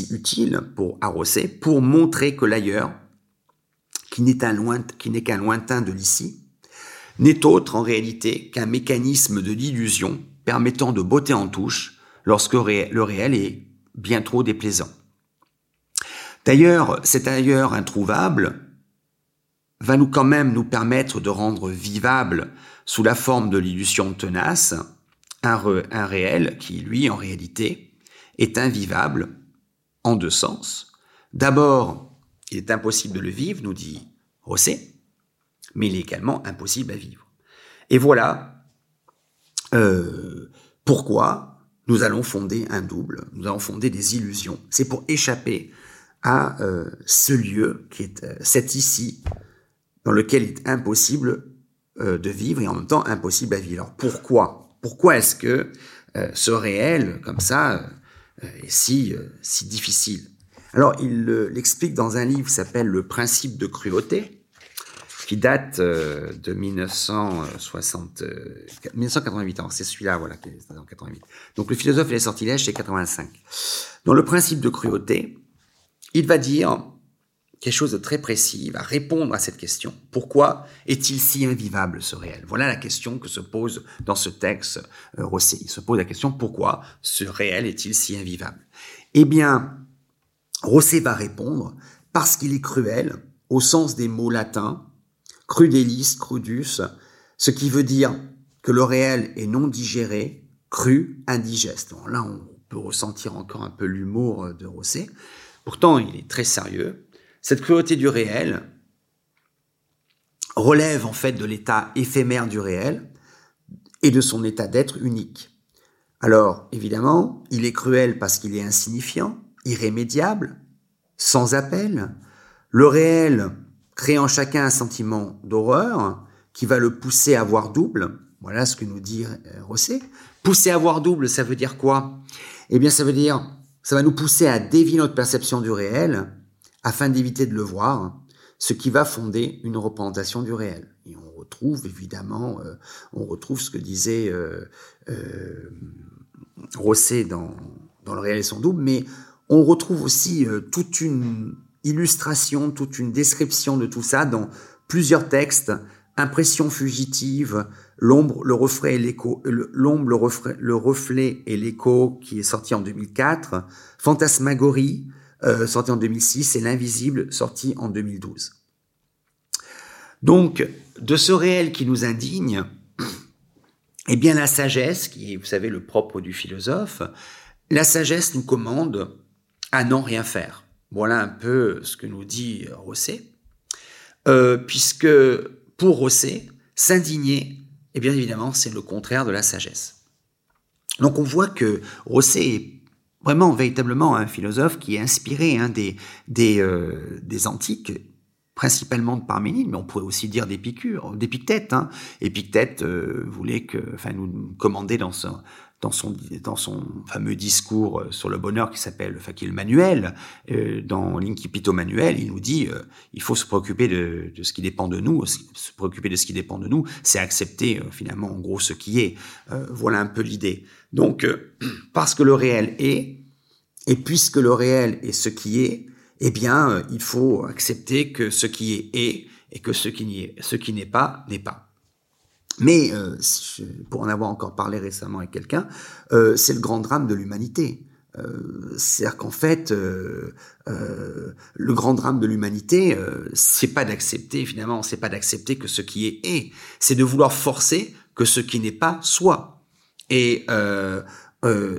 utile pour à Rosset pour montrer que l'ailleurs, qui n'est qu'un lointain de l'ici, n'est autre en réalité qu'un mécanisme de l'illusion permettant de botter en touche lorsque le réel est bien trop déplaisant. D'ailleurs, cet ailleurs introuvable va nous quand même nous permettre de rendre vivable sous la forme de l'illusion tenace un, réel qui, lui, en réalité, est invivable en deux sens. D'abord, il est impossible de le vivre, nous dit Rosset, mais il est également impossible à vivre. Et voilà euh, pourquoi nous allons fonder un double, nous allons fonder des illusions. C'est pour échapper à euh, ce lieu qui est euh, cet ici, dans lequel il est impossible de vivre et en même temps impossible à vivre. Alors pourquoi? Pourquoi est-ce que ce réel, comme ça, est si, si difficile? Alors il l'explique dans un livre qui s'appelle Le principe de cruauté, qui date euh, de 1960, 1988. Euh, c'est celui-là, voilà, qui est en 88. Donc le philosophe et les sortilèges, c'est 85. Dans le principe de cruauté, il va dire quelque chose de très précis, il va répondre à cette question. Pourquoi est-il si invivable ce réel? Voilà la question que se pose dans ce texte euh. Il se pose la question pourquoi ce réel est-il si invivable? Eh bien, Rosset va répondre parce qu'il est cruel au sens des mots latins crudelis, crudus, ce qui veut dire que le réel est non digéré, cru, indigeste. là, on peut ressentir encore un peu l'humour de Rosset. Pourtant, il est très sérieux. Cette cruauté du réel relève en fait de l'état éphémère du réel et de son état d'être unique. Alors, évidemment, il est cruel parce qu'il est insignifiant, irrémédiable, sans appel. Le réel créant en chacun un sentiment d'horreur qui va le pousser à voir double. Voilà ce que nous dit euh, Rosset. Pousser à voir double, ça veut dire quoi? Eh bien, ça veut dire, ça va nous pousser à dévier notre perception du réel afin d'éviter de le voir, ce qui va fonder une représentation du réel. Et on retrouve évidemment, euh, on retrouve ce que disait euh, euh, Rosset dans, dans Le réel et son double, mais on retrouve aussi toute une illustration, toute une description de tout ça dans plusieurs textes. Impression fugitive, l'ombre, le reflet et l'écho, l'ombre, le reflet et l'écho qui est sorti en 2004, Fantasmagorie, euh, sorti en 2006 et l'invisible sorti en 2012. Donc, de ce réel qui nous indigne, eh bien la sagesse, qui est, vous savez, le propre du philosophe, la sagesse nous commande à n'en rien faire. Voilà un peu ce que nous dit Rosset, euh, puisque pour Rosset, s'indigner, eh bien évidemment, c'est le contraire de la sagesse. Donc on voit que Rosset est vraiment véritablement un philosophe qui est inspiré hein, des, des, euh, des antiques, principalement de Parménide, mais on pourrait aussi dire d'Épicure, d'Épictète. Hein. Épictète euh, voulait que, enfin, nous commander dans son, dans son, fameux discours euh, sur le bonheur qui s'appelle, enfin qui manuel, euh, dans l'Incipito manuel, il nous dit euh, il faut se préoccuper de, ce qui dépend de nous, se préoccuper de ce qui dépend de nous, c'est accepter finalement en gros ce qui est. voilà un peu l'idée. Donc parce que le réel est, et puisque le réel est ce qui est, eh bien il faut accepter que ce qui est est et que ce qui n'est pas n'est pas. Mais euh, pour en avoir encore parlé récemment avec quelqu'un, euh, c'est le grand drame de l'humanité. Euh, C'est-à-dire qu'en fait, euh, euh, le grand drame de l'humanité, euh, c'est pas d'accepter finalement, c'est pas d'accepter que ce qui est est, c'est de vouloir forcer que ce qui n'est pas soit. Et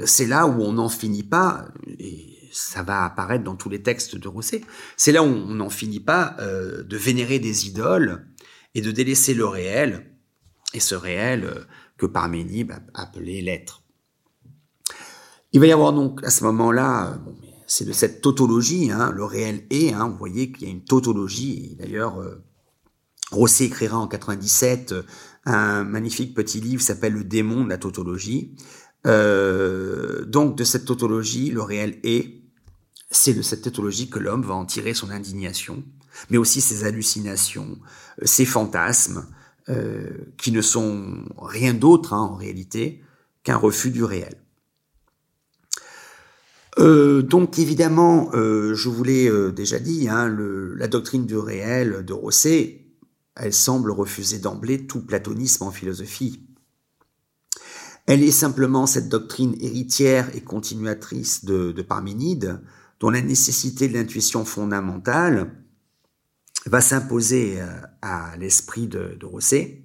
c'est là où on n'en finit pas. Et ça va apparaître dans tous les textes de Rosset. C'est là où on n'en finit pas de vénérer des idoles et de délaisser le réel, ce réel euh, que Parménide appelait l'être. Il va y avoir donc à ce moment-là, euh, c'est de cette tautologie, hein, le réel est, hein, vous voyez qu'il y a une tautologie, d'ailleurs euh, Rosset écrira en 97 euh, un magnifique petit livre s'appelle Le démon de la tautologie. Donc de cette tautologie, le réel est, c'est de cette tautologie que l'homme va en tirer son indignation, mais aussi ses hallucinations, ses fantasmes, euh, qui ne sont rien d'autre hein, en réalité qu'un refus du réel. Euh, donc évidemment, euh, je vous l'ai déjà dit, hein, la doctrine du réel de Rosset, elle semble refuser d'emblée tout platonisme en philosophie. Elle est simplement cette doctrine héritière et continuatrice de, de Parménide, dont la nécessité de l'intuition fondamentale va s'imposer euh, à l'esprit de, Rosset.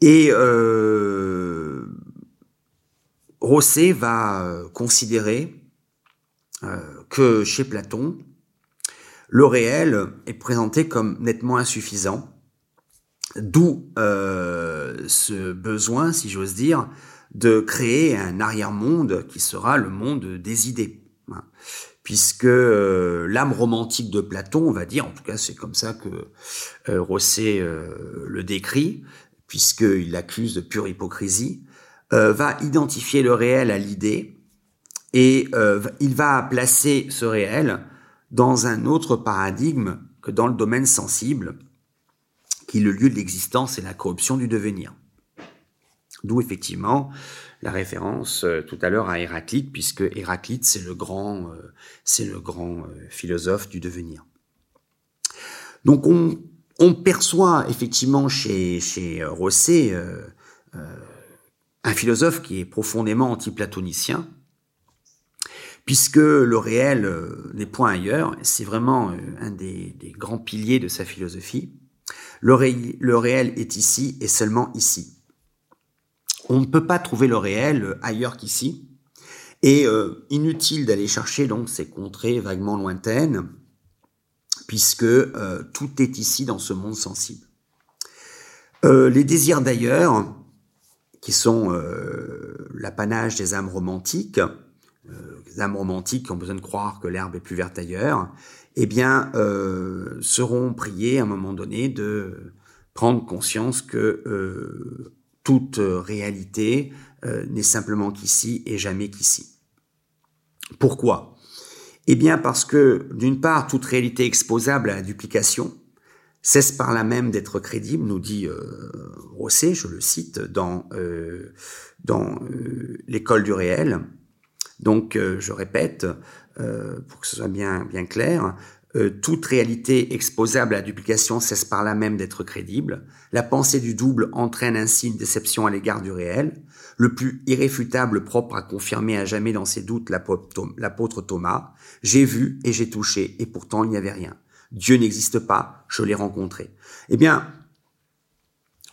Et euh, Rosset va considérer euh, que chez Platon, le réel est présenté comme nettement insuffisant, d'où ce besoin, si j'ose dire, de créer un arrière-monde qui sera le monde des idées. Puisque euh, l'âme romantique de Platon, on va dire, en tout cas c'est comme ça que euh, Rosset euh, le décrit, puisqu'il l'accuse de pure hypocrisie, va identifier le réel à l'idée et il va placer ce réel dans un autre paradigme que dans le domaine sensible, qui est le lieu de l'existence et la corruption du devenir. D'où effectivement la référence euh, tout à l'heure à Héraclite, puisque Héraclite c'est le grand, euh, euh, philosophe du devenir. Donc on, perçoit effectivement chez, chez Rosset un philosophe qui est profondément anti-platonicien, puisque le réel n'est point ailleurs, c'est vraiment un des, grands piliers de sa philosophie. Le réel est ici et seulement ici on ne peut pas trouver le réel ailleurs qu'ici. Et euh, inutile d'aller chercher donc ces contrées vaguement lointaines, puisque euh, tout est ici dans ce monde sensible. Euh, les désirs d'ailleurs, qui sont euh, l'apanage des âmes romantiques, les âmes romantiques qui ont besoin de croire que l'herbe est plus verte ailleurs, eh bien, euh, seront priés à un moment donné de prendre conscience que toute réalité euh, n'est simplement qu'ici et jamais qu'ici. Pourquoi? Eh bien parce que, d'une part, toute réalité exposable à la duplication cesse par là même d'être crédible, nous dit euh, Rosset, je le cite, dans, euh, l'école du réel. Donc, je répète, pour que ce soit bien clair, euh, toute réalité exposable à la duplication cesse par là même d'être crédible. La pensée du double entraîne ainsi une déception à l'égard du réel. Le plus irréfutable propre à confirmer à jamais dans ses doutes l'apôtre Thomas. J'ai vu et j'ai touché, et pourtant il n'y avait rien. Dieu n'existe pas, je l'ai rencontré. Eh bien,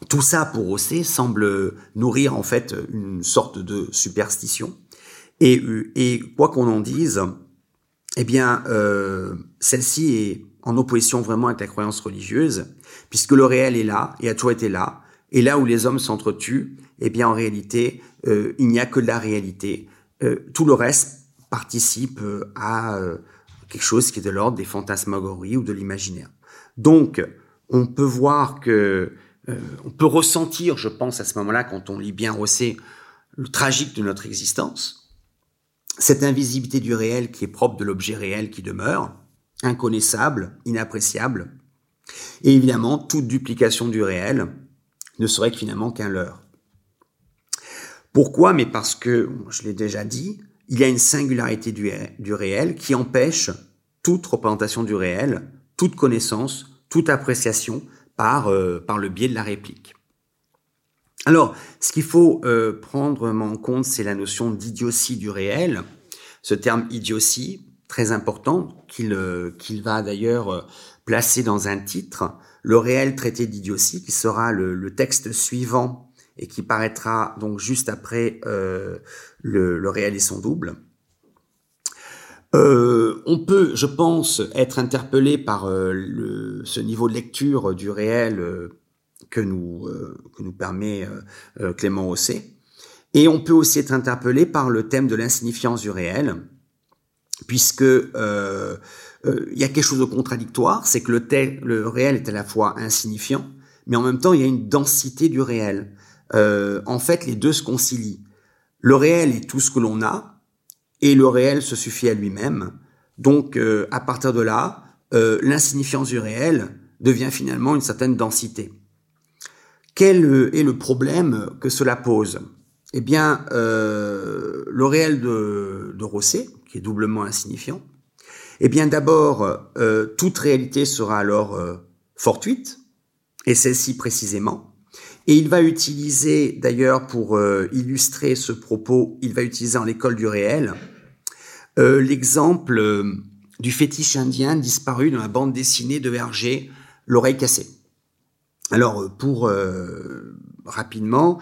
tout ça pour Rosset semble nourrir en fait une sorte de superstition. Et, et quoi qu'on en dise, eh bien, euh, celle-ci est en opposition vraiment avec la croyance religieuse, puisque le réel est là et a toujours été là. Et là où les hommes s'entretuent, eh bien, en réalité, euh, il n'y a que la réalité. Euh, tout le reste participe euh, à quelque chose qui est de l'ordre des fantasmagories ou de l'imaginaire. Donc, on peut voir que, on peut ressentir, je pense, à ce moment-là, quand on lit bien Rosset, le tragique de notre existence, cette invisibilité du réel qui est propre de l'objet réel qui demeure, inconnaissable, inappréciable, et évidemment, toute duplication du réel ne serait finalement qu'un leurre. Pourquoi? Mais parce que, je l'ai déjà dit, il y a une singularité du, réel qui empêche toute représentation du réel, toute connaissance, toute appréciation par, euh, le biais de la réplique. Alors, ce qu'il faut euh, prendre en compte, c'est la notion d'idiotie du réel, ce terme idiotie, très important, qu'il qu'il va d'ailleurs placer dans un titre, le réel traité d'idiotie, qui sera le, texte suivant et qui paraîtra donc juste après euh, le, réel et son double. Euh, on peut, je pense, être interpellé par euh, ce niveau de lecture du réel euh, que nous que nous permet Clément Rosset, et on peut aussi être interpellé par le thème de l'insignifiance du réel, puisque il y a quelque chose de contradictoire, c'est que le, réel est à la fois insignifiant, mais en même temps il y a une densité du réel. en fait, les deux se concilient. Le réel est tout ce que l'on a, et le réel se suffit à lui-même. Donc, euh, à partir de là, euh, l'insignifiance du réel devient finalement une certaine densité. Quel euh, est le problème que cela pose? Eh bien, euh, le réel de, de, Rosset, qui est doublement insignifiant, eh bien d'abord, euh, toute réalité sera alors fortuite, et celle-ci précisément. Et il va utiliser, d'ailleurs, pour illustrer ce propos, il va utiliser en l'école du réel euh, l'exemple euh, du fétiche indien disparu dans la bande dessinée de Hergé, L'oreille cassée. Alors, euh, pour rapidement,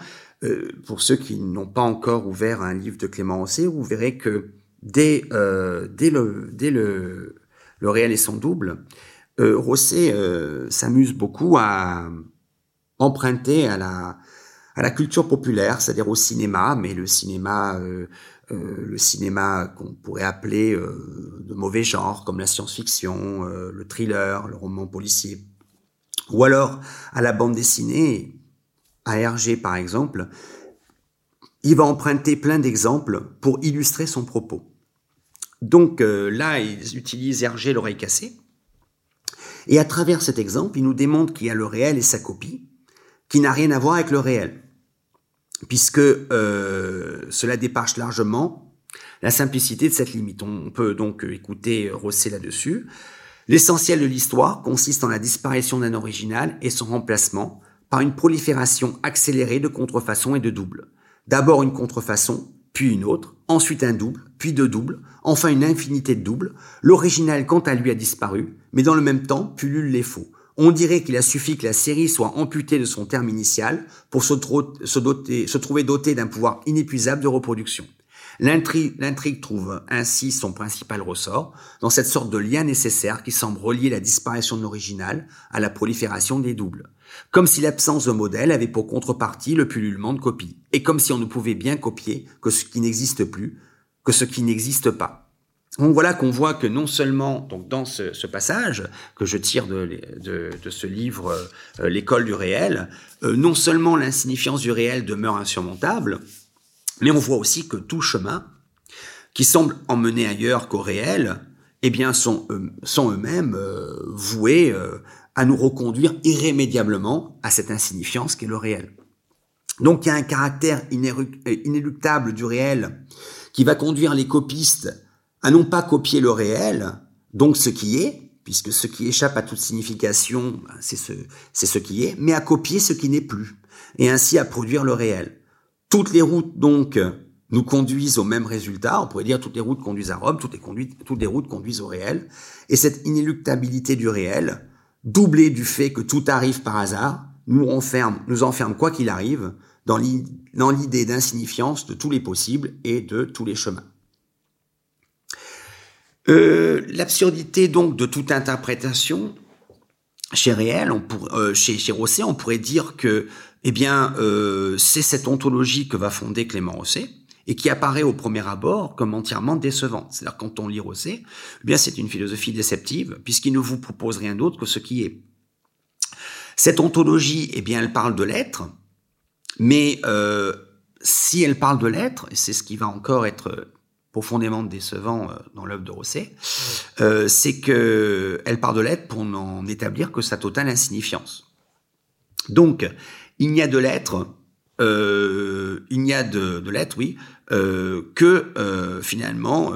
pour ceux qui n'ont pas encore ouvert un livre de Clément Rosset, vous verrez que dès, dès, le, dès le, le réel et son double, Rosset s'amuse beaucoup à emprunter à la, à la culture populaire, c'est-à-dire au cinéma, mais le cinéma euh, le cinéma qu'on pourrait appeler euh, de mauvais genre, comme la science-fiction, euh, le thriller, le roman policier, ou alors à la bande dessinée, à Hergé par exemple, il va emprunter plein d'exemples pour illustrer son propos. Donc là, ils utilisent Hergé l'oreille cassée, et à travers cet exemple, il nous démontre qu'il y a le réel et sa copie, qui n'a rien à voir avec le réel puisque euh, cela dépasse largement la simplicité de cette limite. On peut donc écouter Rosset là-dessus. L'essentiel de l'histoire consiste en la disparition d'un original et son remplacement par une prolifération accélérée de contrefaçons et de doubles. D'abord une contrefaçon, puis une autre, ensuite un double, puis deux doubles, enfin une infinité de doubles. L'original, quant à lui, a disparu, mais dans le même temps, pullulent les faux. On dirait qu'il a suffi que la série soit amputée de son terme initial pour se, trouver dotée d'un pouvoir inépuisable de reproduction. L'intrigue trouve ainsi son principal ressort dans cette sorte de lien nécessaire qui semble relier la disparition de l'original à la prolifération des doubles. Comme si l'absence de modèle avait pour contrepartie le pullulement de copies. Et comme si on ne pouvait bien copier que ce qui n'existe plus, que ce qui n'existe pas. Donc voilà qu'on voit que non seulement donc dans ce, passage que je tire de ce livre euh, L'école du réel, euh, non seulement l'insignifiance du réel demeure insurmontable, mais on voit aussi que tout chemin qui semble emmener ailleurs qu'au réel, eh bien sont, euh, eux-mêmes voués à nous reconduire irrémédiablement à cette insignifiance qu'est le réel. Donc il y a un caractère inéluctable du réel qui va conduire les copistes à non pas copier le réel, donc ce qui est, puisque ce qui échappe à toute signification, ben, c'est ce, c'est ce qui est, mais à copier ce qui n'est plus, et ainsi à produire le réel. Toutes les routes, donc, nous conduisent au même résultat. On pourrait dire toutes les routes conduisent à Rome, toutes les, routes conduisent au réel. Et cette inéluctabilité du réel, doublée du fait que tout arrive par hasard, nous enferme, quoi qu'il arrive dans l'idée d'insignifiance de tous les possibles et de tous les chemins. Euh, l'absurdité donc de toute interprétation chez réel, euh, chez Rosset, on pourrait dire que eh bien euh, c'est cette ontologie que va fonder Clément Rosset et qui apparaît au premier abord comme entièrement décevante. C'est-à-dire quand on lit Rosset, eh bien c'est une philosophie déceptive puisqu'il ne vous propose rien d'autre que ce qui est. Cette ontologie, eh bien elle parle de l'être, mais euh, si elle parle de l'être, et c'est ce qui va encore être profondément décevant euh, dans l'œuvre de Rosset, euh, c'est que elle part de l'être pour n'en établir que sa totale insignifiance. Donc, il n'y a de l'être, euh, il n'y a de, de oui, euh, que euh, finalement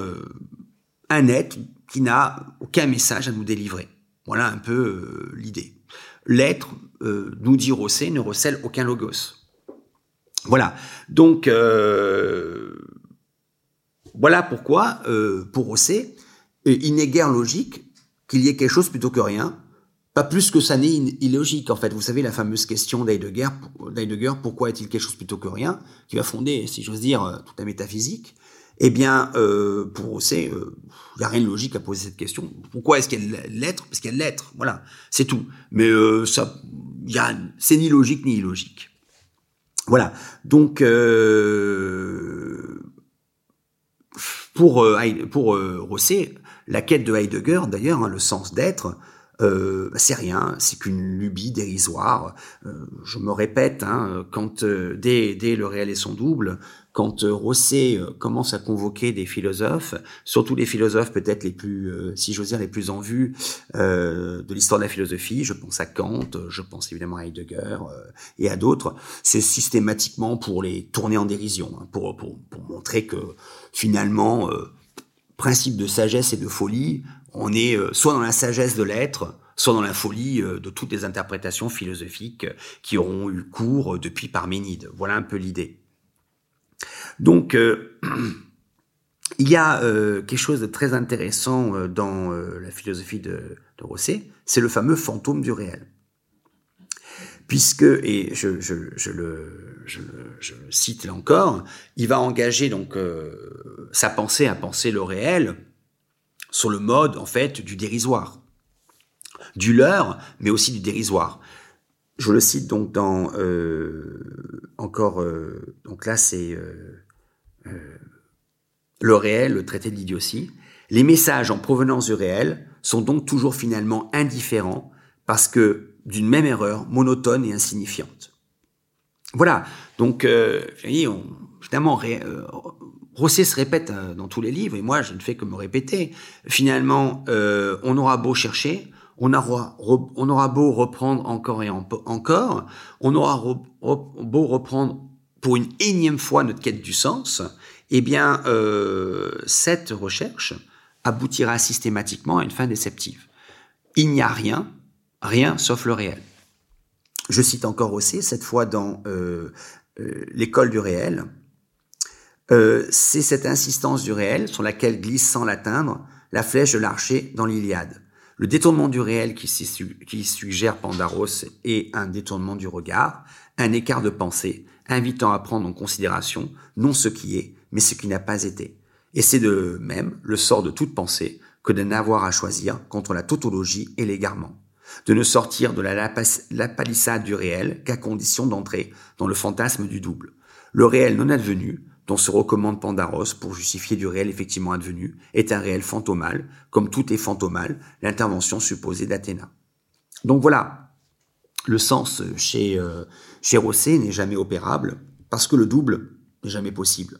un être qui n'a aucun message à nous délivrer. Voilà un peu l'idée. L'être, nous dit Rosset, ne recèle aucun logos. Voilà. Donc, voilà pourquoi, pour Rosset, il n'est guère logique qu'il y ait quelque chose plutôt que rien, pas plus que ça n'est illogique, en fait. Vous savez, la fameuse question d'Heidegger, pourquoi est-il quelque chose plutôt que rien, qui va fonder, si j'ose dire, euh, toute la métaphysique Eh bien, euh, pour Rosset, il euh, n'y a rien de logique à poser cette question. Pourquoi est-ce qu'elle l'être Parce qu'elle l'être, voilà, c'est tout. Mais ça, y c'est ni logique ni illogique. Voilà. Donc, pour, pour la quête de Heidegger, d'ailleurs, hein, le sens d'être, euh, bah, c'est rien, c'est qu'une lubie dérisoire. Euh, je me répète, hein, quand euh, dès, dès, le réel et son double, quand Rosset commence à convoquer des philosophes, surtout les philosophes peut-être les plus, si j'ose dire, les plus en vue de l'histoire de la philosophie, je pense à Kant, je pense évidemment à Heidegger et à d'autres, c'est systématiquement pour les tourner en dérision, hein, pour, pour, pour, montrer que finalement, principe de sagesse et de folie, on est euh, soit dans la sagesse de l'être, soit dans la folie euh, de toutes les interprétations philosophiques qui auront eu cours depuis Parménide. Voilà un peu l'idée. Donc, euh, il y a quelque chose de très intéressant dans la philosophie de, de Rosset, c'est le fameux fantôme du réel. Puisque, et je, le, cite là encore, il va engager donc sa pensée à penser le réel sur le mode en fait du dérisoire, du leurre, mais aussi du dérisoire. Je le cite donc dans euh, encore euh, donc là c'est euh, le réel, le traité de l'idiotie. Les messages en provenance du réel sont donc toujours finalement indifférents parce que d'une même erreur monotone et insignifiante. Voilà. Donc, euh, finalement, Rosset se répète euh, dans tous les livres, et moi je ne fais que me répéter. Finalement, euh, on aura beau chercher, on aura, on aura beau reprendre encore et encore, on aura beau reprendre pour une énième fois notre quête du sens, eh bien, euh, cette recherche aboutira systématiquement à une fin déceptive. Il n'y a rien, rien sauf le réel. Je cite encore Rosset, cette fois dans l'école du réel, euh, c'est cette insistance du réel sur laquelle glisse sans l'atteindre la flèche de l'archer dans l'Iliade. Le détournement du réel qui, suggère Pandaros est un détournement du regard, un écart de pensée, invitant à prendre en considération non ce qui est, mais ce qui n'a pas été. Et c'est de même le sort de toute pensée que de n'avoir à choisir contre la tautologie et l'égarement, de ne sortir de la, la palissade du réel qu'à condition d'entrer dans le fantasme du double. Le réel non advenu, dont se recommande Pandaros pour justifier du réel effectivement advenu, est un réel fantomal, comme tout est fantomal, l'intervention supposée d'Athéna. Donc voilà, le sens chez, euh, chez Rosset n'est jamais opérable, parce que le double n'est jamais possible.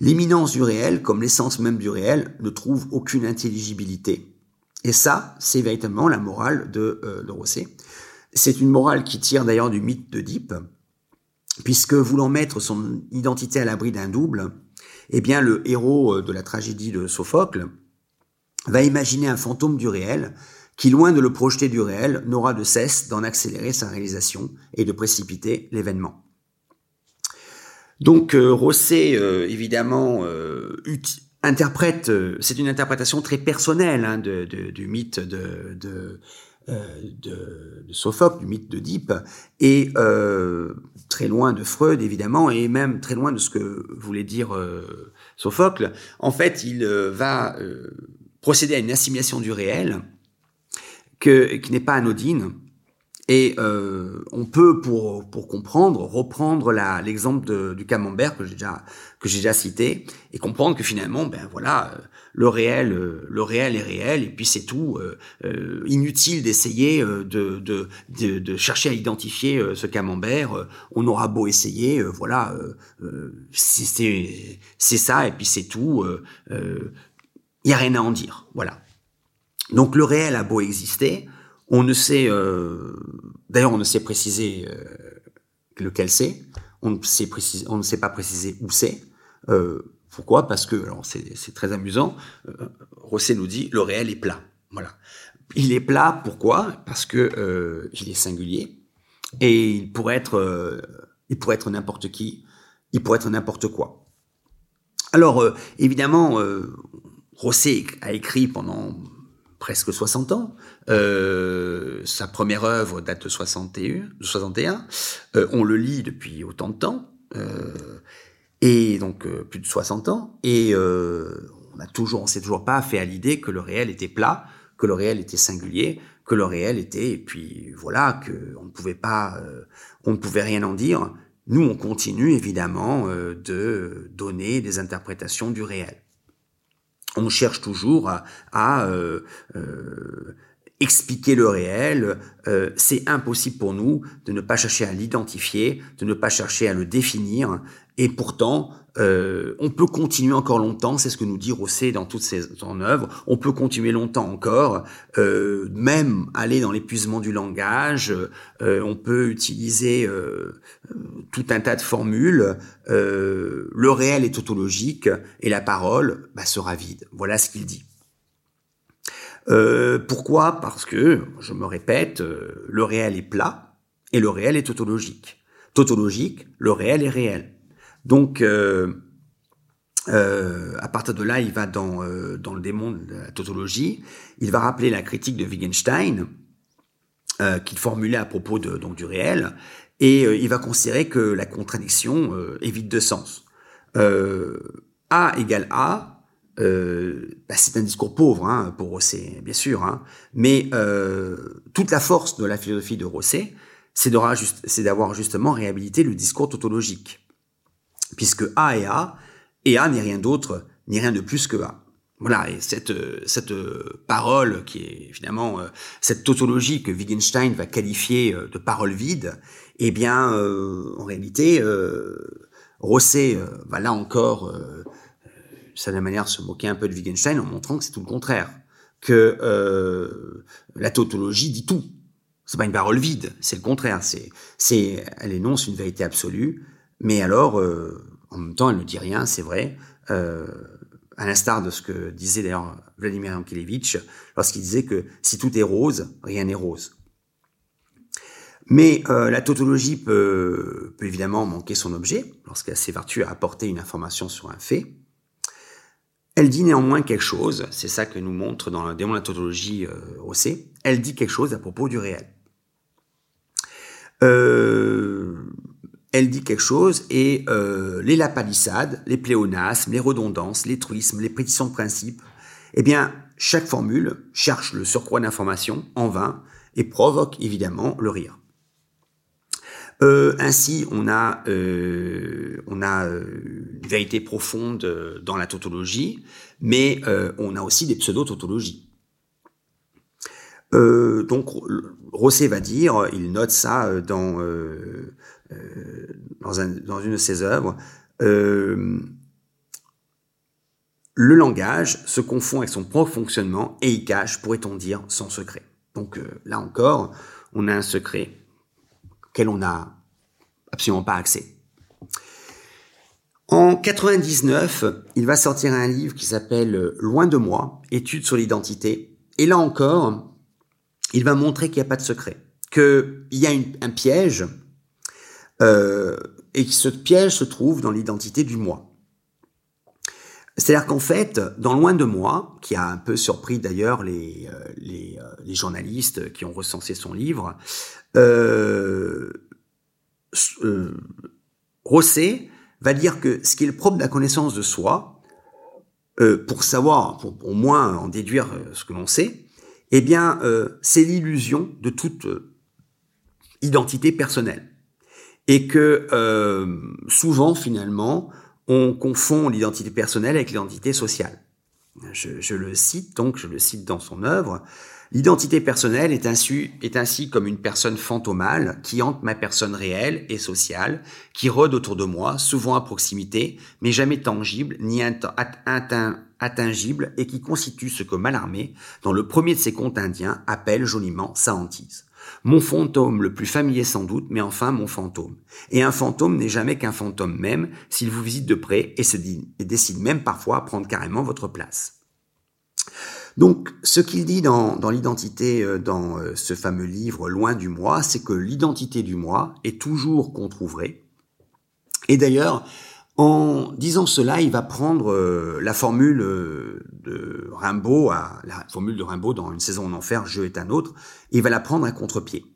L'imminence du réel, comme l'essence même du réel, ne trouve aucune intelligibilité. Et ça, c'est véritablement la morale de, euh, de Rosset. C'est une morale qui tire d'ailleurs du mythe d'Oedipe, puisque voulant mettre son identité à l'abri d'un double, eh bien le héros euh, de la tragédie de Sophocle va imaginer un fantôme du réel qui, loin de le projeter du réel, n'aura de cesse d'en accélérer sa réalisation et de précipiter l'événement. Donc euh, Rosset, euh, évidemment, interprète, c'est une interprétation très personnelle hein, du mythe de, de euh, Sophocle, du mythe d'Oedipe, et euh, très loin de Freud évidemment, et même très loin de ce que voulait dire euh, Sophocle. En fait, il va procéder à une assimilation du réel qui n'est pas anodine. Et on peut, pour, pour comprendre, reprendre l'exemple du camembert que j'ai déjà que déjà cité et comprendre que finalement, ben voilà, le réel, euh, le réel est réel, et puis c'est tout. Euh, euh, inutile d'essayer de, de, de, chercher à identifier ce camembert. on aura beau essayer, voilà, c'est ça, et puis c'est tout. Il y a rien à en dire, voilà. Donc le réel a beau exister, on ne sait, d'ailleurs on ne sait préciser lequel c'est, on ne sait pas préciser où c'est. Pourquoi? Parce que, c'est très amusant, euh, Rosset nous dit le réel est plat. Voilà. Il est plat, pourquoi? Parce que euh, il est singulier et il pourrait être, euh, il pourrait être n'importe qui, il pourrait être n'importe quoi. Alors, évidemment, Rosset a écrit pendant presque 60 ans. Euh, sa première œuvre date de 61. 61. Euh, on le lit depuis autant de temps. Euh, et donc plus de 60 ans. Et on a toujours, on s'est toujours pas fait à l'idée que le réel était plat, que le réel était singulier, que le réel était, et puis voilà, que on ne pouvait pas, on ne pouvait rien en dire. Nous, on continue évidemment de donner des interprétations du réel on cherche toujours à, euh, euh, expliquer le réel. Euh, c'est impossible pour nous de ne pas chercher à l'identifier, de ne pas chercher à le définir. Et pourtant, euh, on peut continuer encore longtemps, c'est ce que nous dit Rosset dans toutes ses œuvres, on peut continuer longtemps encore, euh, même aller dans l'épuisement du langage, euh, on peut utiliser tout un tas de formules, le réel est tautologique et la parole bah, sera vide. Voilà ce qu'il dit. pourquoi? Parce que, je me répète, le réel est plat et le réel est tautologique. Tautologique, le réel est réel. Donc, euh, euh, à partir de là, il va dans, euh, dans le démon de la tautologie. Il va rappeler la critique de Wittgenstein qu'il formulait à propos de, donc, du réel. Et il va considérer que la contradiction vide de sens. A égale A, bah, c'est un discours pauvre hein, pour Rosset, bien sûr. Hein, mais toute la force de la philosophie de Rosset, c'est d'avoir justement réhabilité le discours tautologique puisque A est A, et A n'est rien d'autre, ni rien de plus que A. Voilà, et cette, cette parole qui est finalement euh, cette tautologie que Wittgenstein va qualifier euh, de parole vide, eh bien, euh, en réalité, Rosset va là encore, euh, de manière se moquer un peu de Wittgenstein en montrant que c'est tout le contraire, que la tautologie dit tout. C'est pas une parole vide, c'est le contraire. C'est, c'est, elle énonce une vérité absolue, mais alors, euh, en même temps, elle ne dit rien, c'est vrai, euh, à l'instar de ce que disait d'ailleurs Vladimir Yankelevitch lorsqu'il disait que si tout est rose, rien n'est rose. Mais euh, la tautologie peut, évidemment manquer son objet lorsqu'elle s'évertue à apporter une information sur un fait. Elle dit néanmoins quelque chose, c'est ça que nous montre dans le démon de la tautologie euh, elle dit quelque chose à propos du réel. Euh, elle dit quelque chose et euh, les lapalissades, les pléonasmes, les redondances, les truismes, les prédictions de principe, eh bien, chaque formule cherche le surcroît d'information en vain et provoque évidemment le rire. Euh, ainsi, on a, euh, on a une vérité profonde dans la tautologie, mais on a aussi des pseudo-tautologies. donc, Rosset va dire, il note ça dans euh, dans, un, dans, une de ses œuvres, euh, le langage se confond avec son propre fonctionnement et y cache, pourrait-on dire, son secret. Donc euh, là encore, on a un secret auquel on n'a absolument pas accès. En 99, il va sortir un livre qui s'appelle Loin de moi, études sur l'identité. Et là encore, il va montrer qu'il n'y a pas de secret, qu'il y a un piège euh, et ce piège se trouve dans l'identité du moi. C'est-à-dire qu'en fait, dans Loin de moi, qui a un peu surpris d'ailleurs les, euh, euh, journalistes qui ont recensé son livre, euh, Rosset va dire que ce qui est le propre de la connaissance de soi, pour savoir, pour au moins en déduire ce que l'on sait, eh bien, c'est l'illusion de toute identité personnelle et que euh, souvent finalement on confond l'identité personnelle avec l'identité sociale. Je, je, le cite donc, je le cite dans son œuvre. L'identité personnelle est ainsi, est ainsi comme une personne fantomale qui hante ma personne réelle et sociale, qui rôde autour de moi, souvent à proximité, mais jamais tangible ni atteint, et qui constitue ce que Mallarmé, dans le premier de ses contes indiens, appelle joliment sa hantise. Mon fantôme le plus familier sans doute, mais enfin mon fantôme. Et un fantôme n'est jamais qu'un fantôme même s'il vous visite de près et, se décide même parfois à prendre carrément votre place. Donc, ce qu'il dit dans, dans l'identité, euh, dans euh, ce fameux livre Loin du moi, c'est que l'identité du moi est toujours qu'on trouverait. Et d'ailleurs, En disant cela, il va prendre euh, la formule euh, de Rimbaud, la formule de Rimbaud dans Une saison en enfer, Je est un autre, et il va la prendre à contre-pied.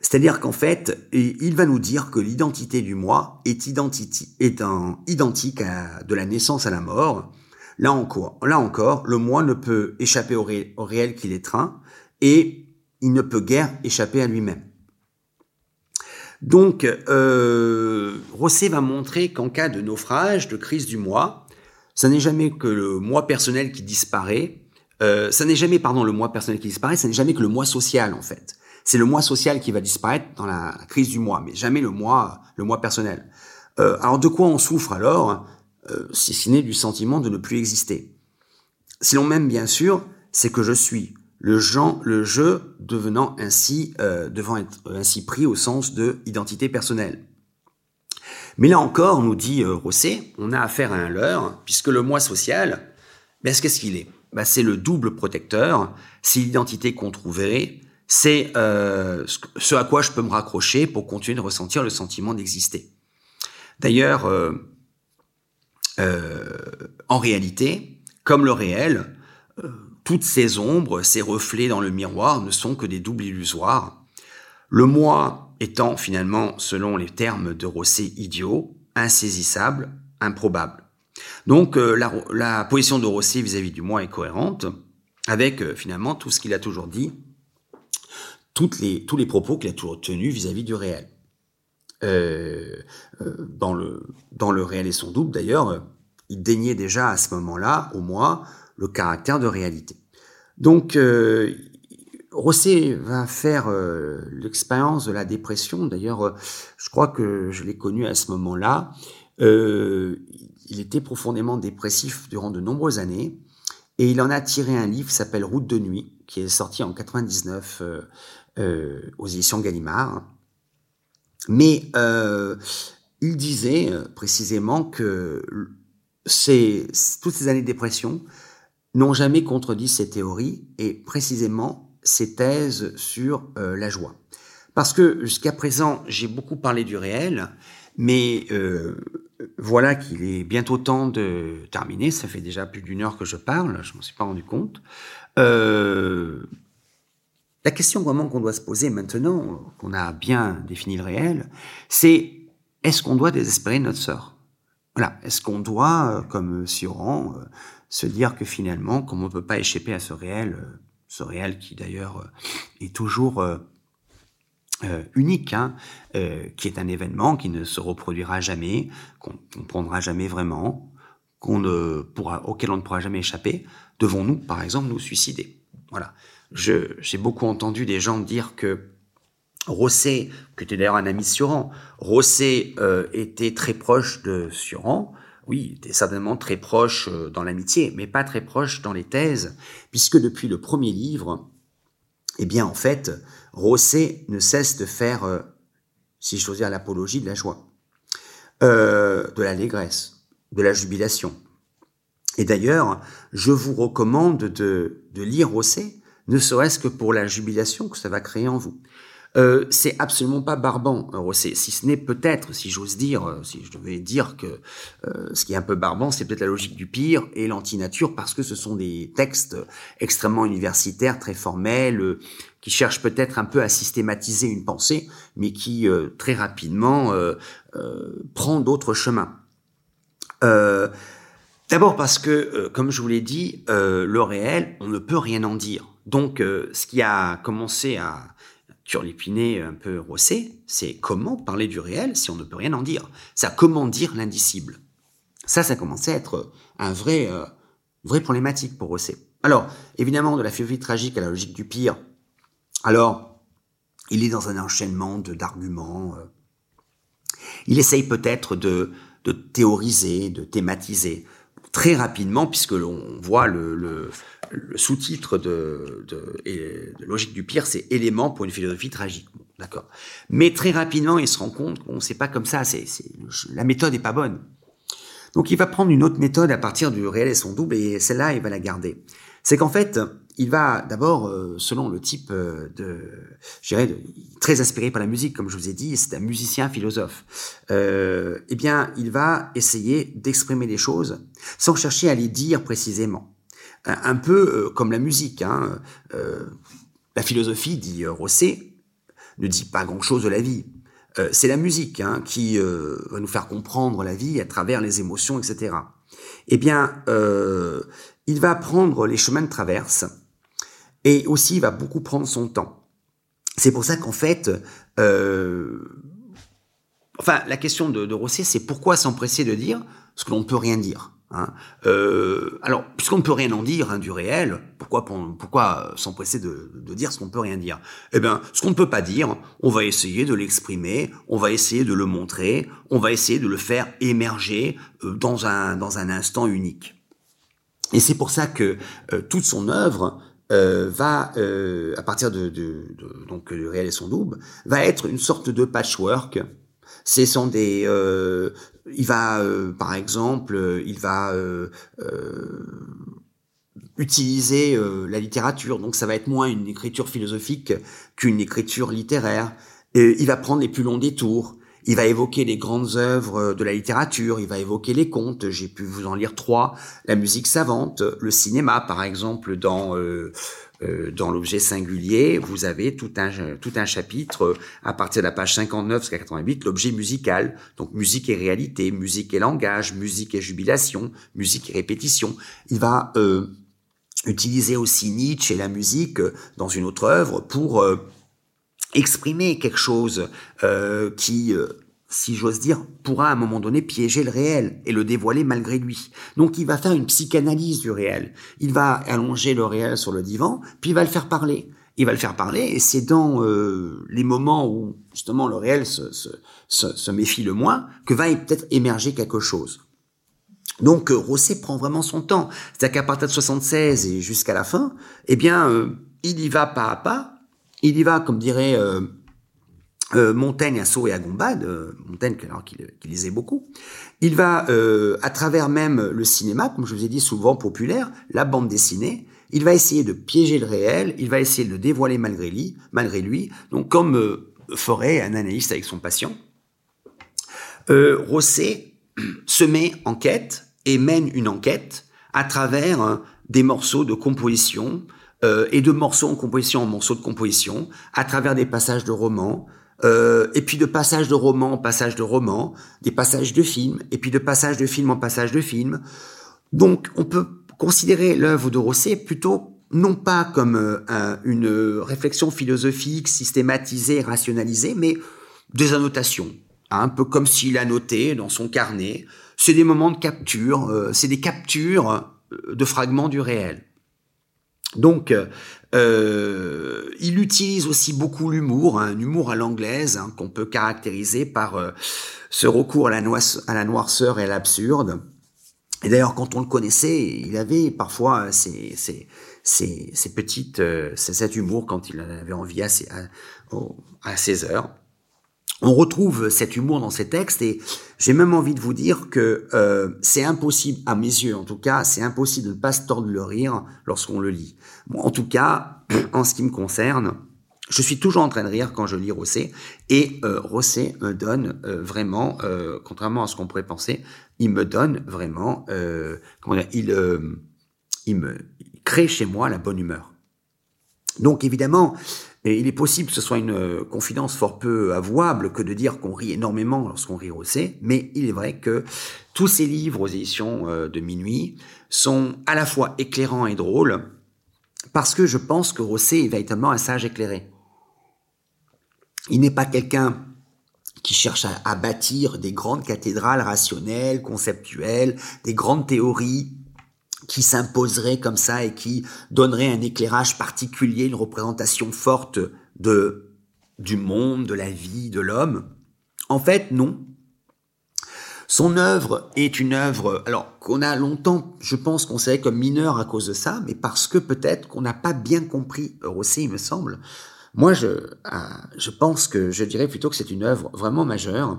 C'est-à-dire qu'en fait, il va nous dire que l'identité du moi est, identique de la naissance à la mort. Là encore, là encore, le moi ne peut échapper au, au réel qu'il étreint et il ne peut guère échapper à lui-même. Donc, euh, Rosset va montrer qu'en cas de naufrage, de crise du moi, ça n'est jamais que le moi personnel qui disparaît. Euh, ça n'est jamais, pardon, le moi personnel qui disparaît. Ça n'est jamais que le moi social, en fait. C'est le moi social qui va disparaître dans la crise du moi, mais jamais le moi, le moi personnel. Euh, alors, de quoi on souffre alors, euh, si ce n'est du sentiment de ne plus exister? Si l'on m'aime, bien sûr, c'est que je suis le, jeu devenant ainsi, euh, devant être ainsi pris au sens de identité personnelle. Mais là encore, nous dit euh, Rosset, on a affaire à un leurre, puisque le moi social, ben, qu'est-ce qu'il est? Ben, C'est le double protecteur, c'est l'identité qu'on trouverait, c'est euh, ce à quoi je peux me raccrocher pour continuer de ressentir le sentiment d'exister. D'ailleurs, euh, euh, en réalité, comme le réel, euh, toutes ces ombres, ces reflets dans le miroir ne sont que des doubles illusoires. Le moi étant finalement, selon les termes de Rosset, idiot, insaisissable, improbable. Donc euh, la, position de Rosset vis-à-vis du moi est cohérente avec euh, finalement tout ce qu'il a toujours dit, tous les propos qu'il a toujours tenus vis-à-vis du réel. Euh, dans, le, dans le réel et son double d'ailleurs, il daignait déjà à ce moment-là, au moi, le caractère de réalité. Donc, euh, Rosset va faire euh, l'expérience de la dépression. D'ailleurs, euh, je crois que je l'ai connu à ce moment-là. Euh, il était profondément dépressif durant de nombreuses années et il en a tiré un livre qui s'appelle Route de nuit, qui est sorti en 99 aux éditions Gallimard. Mais il disait précisément que toutes ces années de dépression n'ont jamais contredit ces théories et précisément ces thèses sur euh, la joie. Parce que jusqu'à présent, j'ai beaucoup parlé du réel, mais euh, voilà qu'il est bientôt temps de terminer. Ça fait déjà plus d'une heure que je parle, je m'en suis pas rendu compte. Euh, la question vraiment qu'on doit se poser maintenant, qu'on a bien défini le réel, c'est est-ce qu'on doit désespérer notre sort? Voilà, est-ce qu'on doit, comme Sioran, se dire que finalement, comme on ne peut pas échapper à ce réel, euh, ce réel qui d'ailleurs euh, est toujours euh, unique, hein, qui est un événement qui ne se reproduira jamais, qu'on ne comprendra jamais vraiment, qu'on ne pourra, auquel on ne pourra jamais échapper, devons-nous, par exemple, nous suicider? Voilà. J'ai beaucoup entendu des gens dire que Rosset, qui était d'ailleurs un ami de Suran, Rosset était très proche de Suran, oui, était certainement très proche euh, dans l'amitié, mais pas très proche dans les thèses, puisque depuis le premier livre, eh bien, en fait, Rosset ne cesse de faire, euh, si j'ose dire, l'apologie de la joie, euh, de l'allégresse, de la jubilation. Et d'ailleurs, je vous recommande de, lire Rosset, ne serait-ce que pour la jubilation que ça va créer en vous. Euh, c'est absolument pas barbant, Rosset. Si ce n'est peut-être, si j'ose dire, euh, si je devais dire que euh, ce qui est un peu barbant, c'est peut-être la logique du pire et l'antinature, parce que ce sont des textes extrêmement universitaires, très formels, qui cherchent peut-être un peu à systématiser une pensée, mais qui très rapidement prend d'autres chemins. D'abord parce que, comme je vous l'ai dit, le réel, on ne peut rien en dire. Donc, ce qui a commencé à turlupiné, un peu rossé, c'est comment parler du réel si on ne peut rien en dire. Ça, comment dire l'indicible. Ça, ça commençait à être un vrai, euh, problématique pour Rosset. Alors, évidemment, de la philosophie tragique à la logique du pire. Alors, il est dans un enchaînement d'arguments. Euh. il essaye peut-être de, de théoriser, de thématiser très rapidement, puisque l'on voit le, sous-titre de, Logique du pire, c'est élément pour une philosophie tragique. D'accord. Mais très rapidement, il se rend compte qu'on sait pas comme ça. La méthode est pas bonne. Donc, il va prendre une autre méthode à partir du réel et son double, et celle-là, il va la garder. C'est qu'en fait, il va d'abord, euh, selon le type euh, de, je dirais, très inspiré par la musique, comme je vous ai dit, c'est un musicien philosophe. Euh, eh bien, il va essayer d'exprimer des choses sans chercher à les dire précisément. Un, peu comme la musique. Hein. la philosophie, dit Rosset, ne dit pas grand-chose de la vie. c'est la musique hein, qui va nous faire comprendre la vie à travers les émotions, etc. Eh bien, il va prendre les chemins de traverse et aussi, il va beaucoup prendre son temps. C'est pour ça qu'en fait, euh, enfin, la question de, de Rosset, c'est pourquoi s'empresser de dire ce que l'on ne peut rien dire. Hein euh, alors, puisqu'on ne peut rien en dire hein, du réel, pourquoi, pourquoi s'empresser de, dire ce qu'on ne peut rien dire? Eh bien, ce qu'on ne peut pas dire, on va essayer de l'exprimer, on va essayer de le montrer, on va essayer de le faire émerger euh, dans un dans un instant unique. Et c'est pour ça que toute son œuvre euh, va, euh, à partir de, de, de, donc le réel et son double, va être une sorte de patchwork. Ce sont des, euh, il va, euh, par exemple, il va euh, utiliser la littérature, donc ça va être moins une écriture philosophique qu'une écriture littéraire. Et il va prendre les plus longs détours. Il va évoquer les grandes œuvres de la littérature, il va évoquer les contes, j'ai pu vous en lire trois, la musique savante, le cinéma par exemple dans euh, euh, dans l'objet singulier, vous avez tout un tout un chapitre à partir de la page 59 jusqu'à 88, l'objet musical, donc musique et réalité, musique et langage, musique et jubilation, musique et répétition. Il va euh, utiliser aussi Nietzsche et la musique dans une autre œuvre pour exprimer quelque chose euh, qui, euh, si j'ose dire, pourra à un moment donné piéger le réel et le dévoiler malgré lui. Donc il va faire une psychanalyse du réel. Il va allonger le réel sur le divan, puis il va le faire parler. Il va le faire parler, et c'est dans euh, les moments où justement le réel se, se, se, méfie le moins que va peut-être émerger quelque chose. Donc Rosset prend vraiment son temps. C'est-à-dire qu'à partir de 76 et jusqu'à la fin, eh bien, il y va pas à pas, il y va, comme dirait euh, euh, Montaigne à Sceaux et à Gombade, euh, Montaigne alors qu'il lisait beaucoup, il va, à travers même le cinéma, comme je vous ai dit, souvent populaire, la bande dessinée, il va essayer de piéger le réel, il va essayer de le dévoiler malgré lui, malgré lui donc comme ferait un analyste avec son patient. Rosset se met en quête et mène une enquête à travers des morceaux de composition, euh, et de morceaux en composition en morceaux de composition, à travers des passages de romans, euh, et puis de passages de romans en passages de romans, des passages de films, et puis de passages de films en passages de films. Donc on peut considérer l'œuvre de Rosset plutôt non pas comme euh, une réflexion philosophique systématisée, rationalisée, mais des annotations, hein, un peu comme s'il a noté dans son carnet. C'est des moments de capture, c'est des captures de fragments du réel. Donc, euh, il utilise aussi beaucoup l'humour, hein, un humour à l'anglaise hein, qu'on peut caractériser par euh, ce recours à la, à la noirceur et à l'absurde. Et d'ailleurs, quand on le connaissait, il avait parfois ces, petites, euh, cet humour quand il avait envie à ses, à, à ses heures. On retrouve cet humour dans ces textes et j'ai même envie de vous dire que euh, c'est impossible, à mes yeux en tout cas, c'est impossible de ne pas se tordre le rire lorsqu'on le lit. en tout cas, en ce qui me concerne, je suis toujours en train de rire quand je lis Rosset et euh, Rosset me donne euh, vraiment, euh, contrairement à ce qu'on pourrait penser, il me donne vraiment, il, me crée chez moi la bonne humeur. Donc évidemment, et il est possible que ce soit une euh, confidence fort peu avouable que de dire qu'on rit énormément lorsqu'on rit Rosset, mais il est vrai que tous ces livres aux éditions euh, de minuit sont à la fois éclairants et drôles, parce que je pense que Rosset est véritablement un sage éclairé. Il n'est pas quelqu'un qui cherche à, à, bâtir des grandes cathédrales rationnelles, conceptuelles, des grandes théories qui s'imposerait comme ça et qui donnerait un éclairage particulier, une représentation forte de du monde, de la vie, de l'homme. En fait, non. Son œuvre est une œuvre, alors qu'on a longtemps, je pense, savait comme mineure à cause de ça, mais parce que peut-être qu'on n'a pas bien compris Rosset, il me semble. Moi, je, ah, je pense que je dirais plutôt que c'est une œuvre vraiment majeure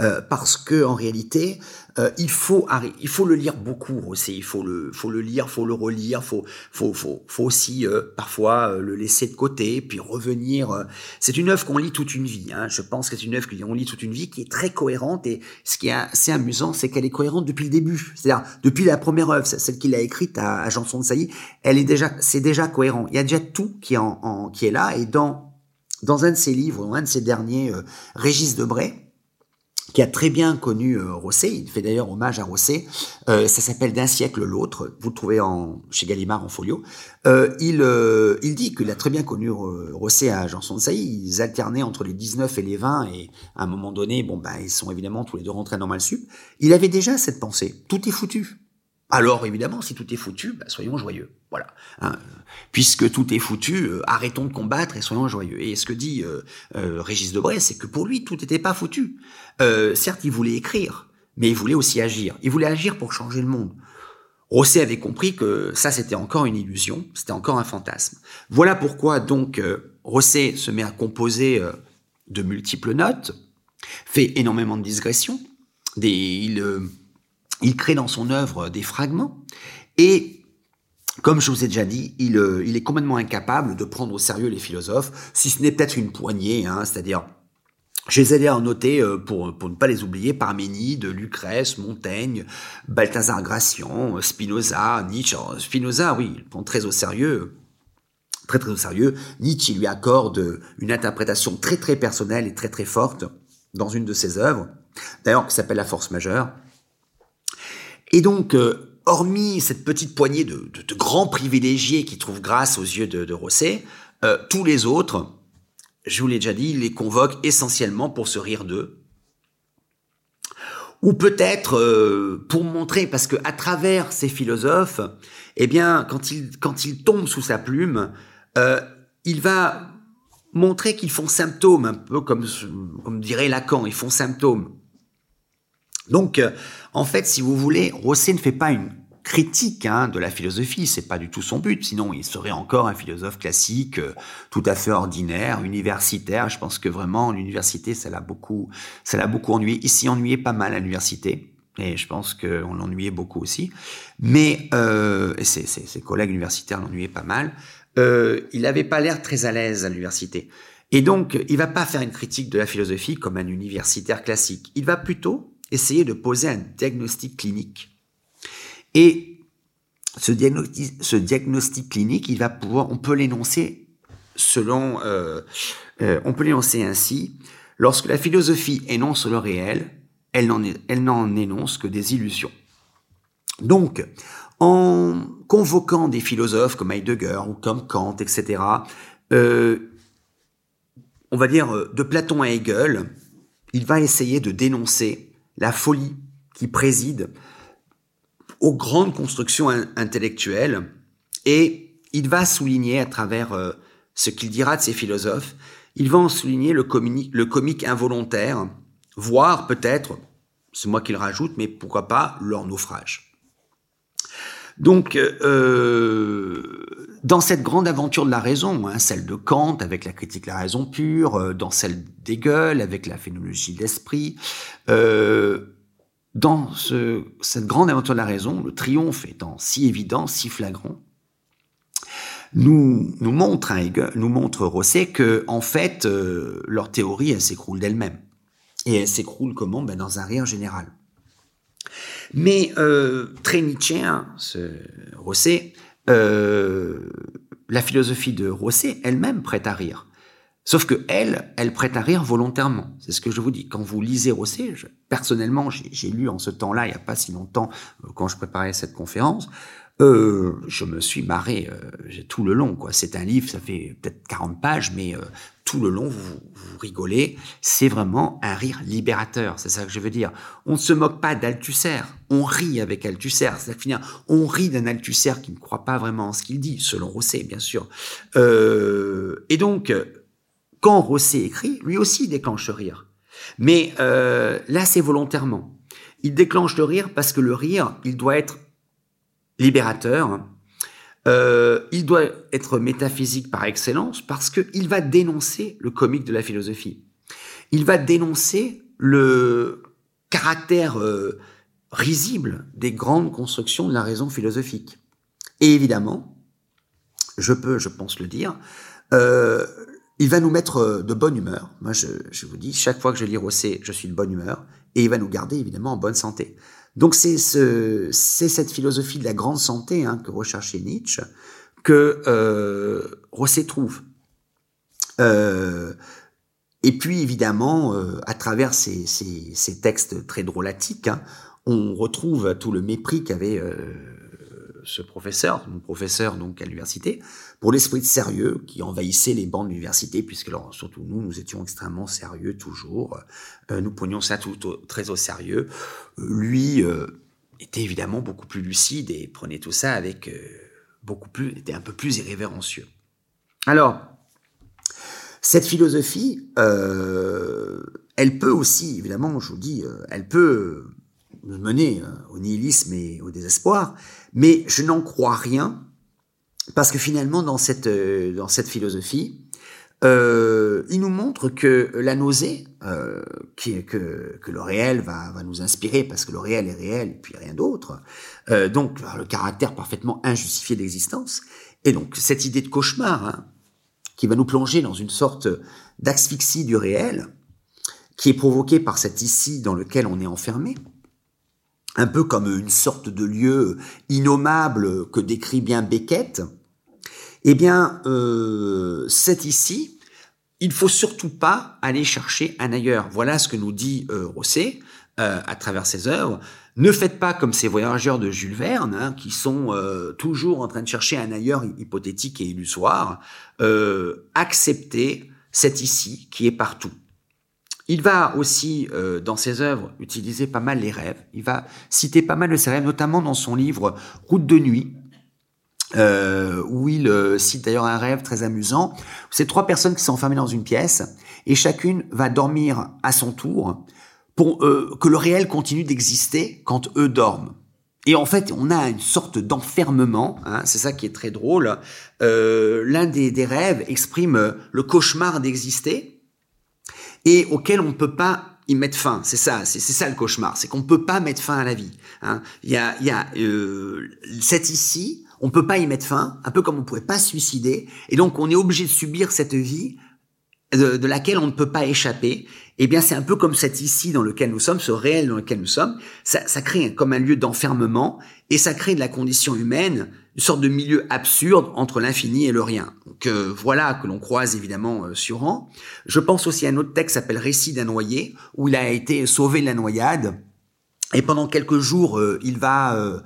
Euh, parce que en réalité, euh, il faut il faut le lire beaucoup aussi. Il faut le faut le lire, faut le relire, faut faut faut, faut aussi euh, parfois le laisser de côté, puis revenir. C'est une œuvre qu'on lit toute une vie. Hein. Je pense que c'est une œuvre qu'on lit toute une vie, qui est très cohérente. Et ce qui est assez amusant, c'est qu'elle est cohérente depuis le début. C'est-à-dire depuis la première œuvre, celle qu'il a écrite à, à Janson de Sailly, elle est déjà c'est déjà cohérent. Il y a déjà tout qui est en, qui est là. Et dans dans un de ses livres, un de ses derniers, Régis Debray, qui a très bien connu euh, Rosset, il fait d'ailleurs hommage à Rosset, euh, ça s'appelle D'un siècle l'autre, vous le trouvez en, chez Gallimard en folio, euh, il, euh, il dit qu'il a très bien connu Rosset à Janson de Sailly, ils alternaient entre les 19 et les 20, et à un moment donné, bon ben ils sont évidemment tous les deux rentrés dans Malsup, il avait déjà cette pensée, tout est foutu, alors évidemment, si tout est foutu, bah, soyons joyeux. Voilà. Hein. puisque tout est foutu, euh, arrêtons de combattre et soyons joyeux. Et ce que dit euh, euh, Régis Debray, c'est que pour lui, tout n'était pas foutu. certes, il voulait écrire, mais il voulait aussi agir. Il voulait agir pour changer le monde. Rosset avait compris que ça, c'était encore une illusion, c'était encore un fantasme. Voilà pourquoi donc Rosset se met à composer de multiples notes, fait énormément de digressions, des, il il crée dans son œuvre des fragments et comme je vous ai déjà dit, il, euh, il, est complètement incapable de prendre au sérieux les philosophes, si ce n'est peut-être une poignée, hein, c'est-à-dire, je les ai à noter euh, pour, pour ne pas les oublier, Parménide, Lucrèce, Montaigne, Balthazar Gracian, Spinoza, Nietzsche. Spinoza, oui, il prend très au sérieux, très très au sérieux. Nietzsche lui accorde une interprétation très très personnelle et très très forte dans une de ses œuvres, d'ailleurs qui s'appelle La Force majeure. Et donc, euh, hormis cette petite poignée de, grands privilégiés qui trouvent grâce aux yeux de, Rosset, euh, tous les autres, je vous l'ai déjà dit, il les convoque essentiellement pour se rire d'eux. Ou peut-être euh, pour montrer, parce que à travers ces philosophes, eh bien, quand ils quand il tombent sous sa plume, il va montrer qu'ils font symptôme, un peu comme, comme dirait Lacan, ils font symptôme. Donc, euh, en fait, si vous voulez, Rosset ne fait pas une critique hein, de la philosophie, c'est pas du tout son but. Sinon, il serait encore un philosophe classique, euh, tout à fait ordinaire, universitaire. Je pense que vraiment l'université, ça l'a beaucoup, ça l'a beaucoup ennuyé. Il s'y ennuyait pas mal à l'université. Et je pense qu'on l'ennuyait beaucoup aussi. Mais euh, ses, ses, collègues universitaires l'ennuyaient pas mal. Euh, il n'avait pas l'air très à l'aise à l'université. Et donc, il va pas faire une critique de la philosophie comme un universitaire classique. Il va plutôt essayer de poser un diagnostic clinique. Et ce diagnostic, clinique, euh, euh, on peut l'énoncer ainsi. Lorsque la philosophie énonce le réel, elle n'en, elle n'en énonce que des illusions. Donc, en convoquant des philosophes comme Heidegger ou comme Kant, etc., euh, on va dire de Platon à Hegel, il va essayer de dénoncer la folie qui préside aux grandes constructions intellectuelles et il va souligner à travers euh, ce qu'il dira de ses philosophes, il va en souligner le comique, involontaire, voire peut-être, c'est moi qui le rajoute, mais pourquoi pas leur naufrage. Donc, euh, dans cette grande aventure de la raison, hein, celle de Kant avec la critique de la raison pure, euh, dans celle d'Hegel avec la phénoménologie de l'esprit, euh, dans ce, cette grande aventure de la raison, le triomphe étant si évident, si flagrant, nous, montre hein, Rosset que en fait euh, leur théorie elle s'écroule d'elle-même et elle s'écroule comment? Ben, dans un rire général. Mais euh, très nietzschéen, ce Rosset, euh, la philosophie de Rosset elle-même prête à rire. Sauf que elle, elle prête à rire volontairement. C'est ce que je vous dis. Quand vous lisez Rosset, personnellement, j'ai lu en ce temps-là, il n'y a pas si longtemps, euh, quand je préparais cette conférence, euh, je me suis marré euh, tout le long. quoi. C'est un livre, ça fait peut-être 40 pages, mais euh, tout le long, vous, rigolez. C'est vraiment un rire libérateur, c'est ça que je veux dire. On ne se moque pas d'Althusser, on rit avec Althusser. C'est-à-dire on rit d'un Althusser qui ne croit pas vraiment en ce qu'il dit, selon Rosset, bien sûr. Et donc, quand Rosset écrit, lui aussi déclenche le rire. Mais là, c'est volontairement. Il déclenche le rire parce que le rire, il doit être libérateur. Euh, il doit être métaphysique par excellence parce qu'il va dénoncer le comique de la philosophie. Il va dénoncer le, caractère risible des grandes constructions de la raison philosophique. Et évidemment, je peux, je pense le dire, euh, il va nous mettre de bonne humeur. Moi, je, je, vous dis, chaque fois que je lis Rosset, je suis de bonne humeur, et il va nous garder évidemment en bonne santé. Donc c'est ce, c'est cette philosophie de la grande santé hein, que recherchait Nietzsche que euh, Rosset trouve. Euh, et puis évidemment, euh, à travers ces, textes très drôlatiques, hein, on retrouve tout le mépris qu'avait euh, ce professeur, mon professeur donc à l'université, pour l'esprit de sérieux qui envahissait les bancs de l'université, puisque alors, surtout nous, nous étions extrêmement sérieux toujours, euh, nous prenions ça tout très au sérieux. Euh, lui euh, était évidemment beaucoup plus lucide et prenait tout ça avec beaucoup plus, était un peu plus irrévérencieux. Alors, cette philosophie, elle peut aussi, évidemment, je vous dis, elle peut nous mener au nihilisme et au désespoir, mais je n'en crois rien, parce que finalement, dans cette, euh, dans cette philosophie, euh, il nous montre que la nausée, euh, que, que le réel va, va nous inspirer, parce que le réel est réel et puis rien d'autre, euh, donc le caractère parfaitement injustifié d'existence, et donc cette idée de cauchemar, hein, qui va nous plonger dans une sorte d'asphyxie du réel, qui est provoquée par cet ici dans lequel on est enfermé, un peu comme une sorte de lieu innommable que décrit bien Beckett, eh bien, euh, c'est ici, il faut surtout pas aller chercher un ailleurs. Voilà ce que nous dit euh, Rosset euh, à travers ses œuvres. Ne faites pas comme ces voyageurs de Jules Verne, hein, qui sont euh, toujours en train de chercher un ailleurs hypothétique et illusoire. Euh, acceptez cet ici qui est partout. Il va aussi, euh, dans ses œuvres, utiliser pas mal les rêves. Il va citer pas mal de ses rêves, notamment dans son livre Route de nuit, euh, où il euh, cite d'ailleurs un rêve très amusant. C'est trois personnes qui sont enfermées dans une pièce et chacune va dormir à son tour pour que le réel continue d'exister quand eux dorment. Et en fait, on a une sorte d'enfermement, hein, c'est ça qui est très drôle. L'un des, des rêves exprime le cauchemar d'exister, et auquel on ne peut pas y mettre fin. C'est ça, c'est ça le cauchemar, c'est qu'on ne peut pas mettre fin à la vie. Hein. Il y a, y a euh, cette ici, on peut pas y mettre fin, un peu comme on pourrait pas se suicider, et donc on est obligé de subir cette vie de, de laquelle on ne peut pas échapper. Eh bien, c'est un peu comme cette ici dans lequel nous sommes, ce réel dans lequel nous sommes. Ça, ça crée comme un lieu d'enfermement et ça crée de la condition humaine une sorte de milieu absurde entre l'infini et le rien. Donc euh, voilà que l'on croise évidemment euh, sur Rang. Je pense aussi à un autre texte qui s'appelle Récit d'un noyé, où il a été sauvé de la noyade. Et pendant quelques jours, euh, il va,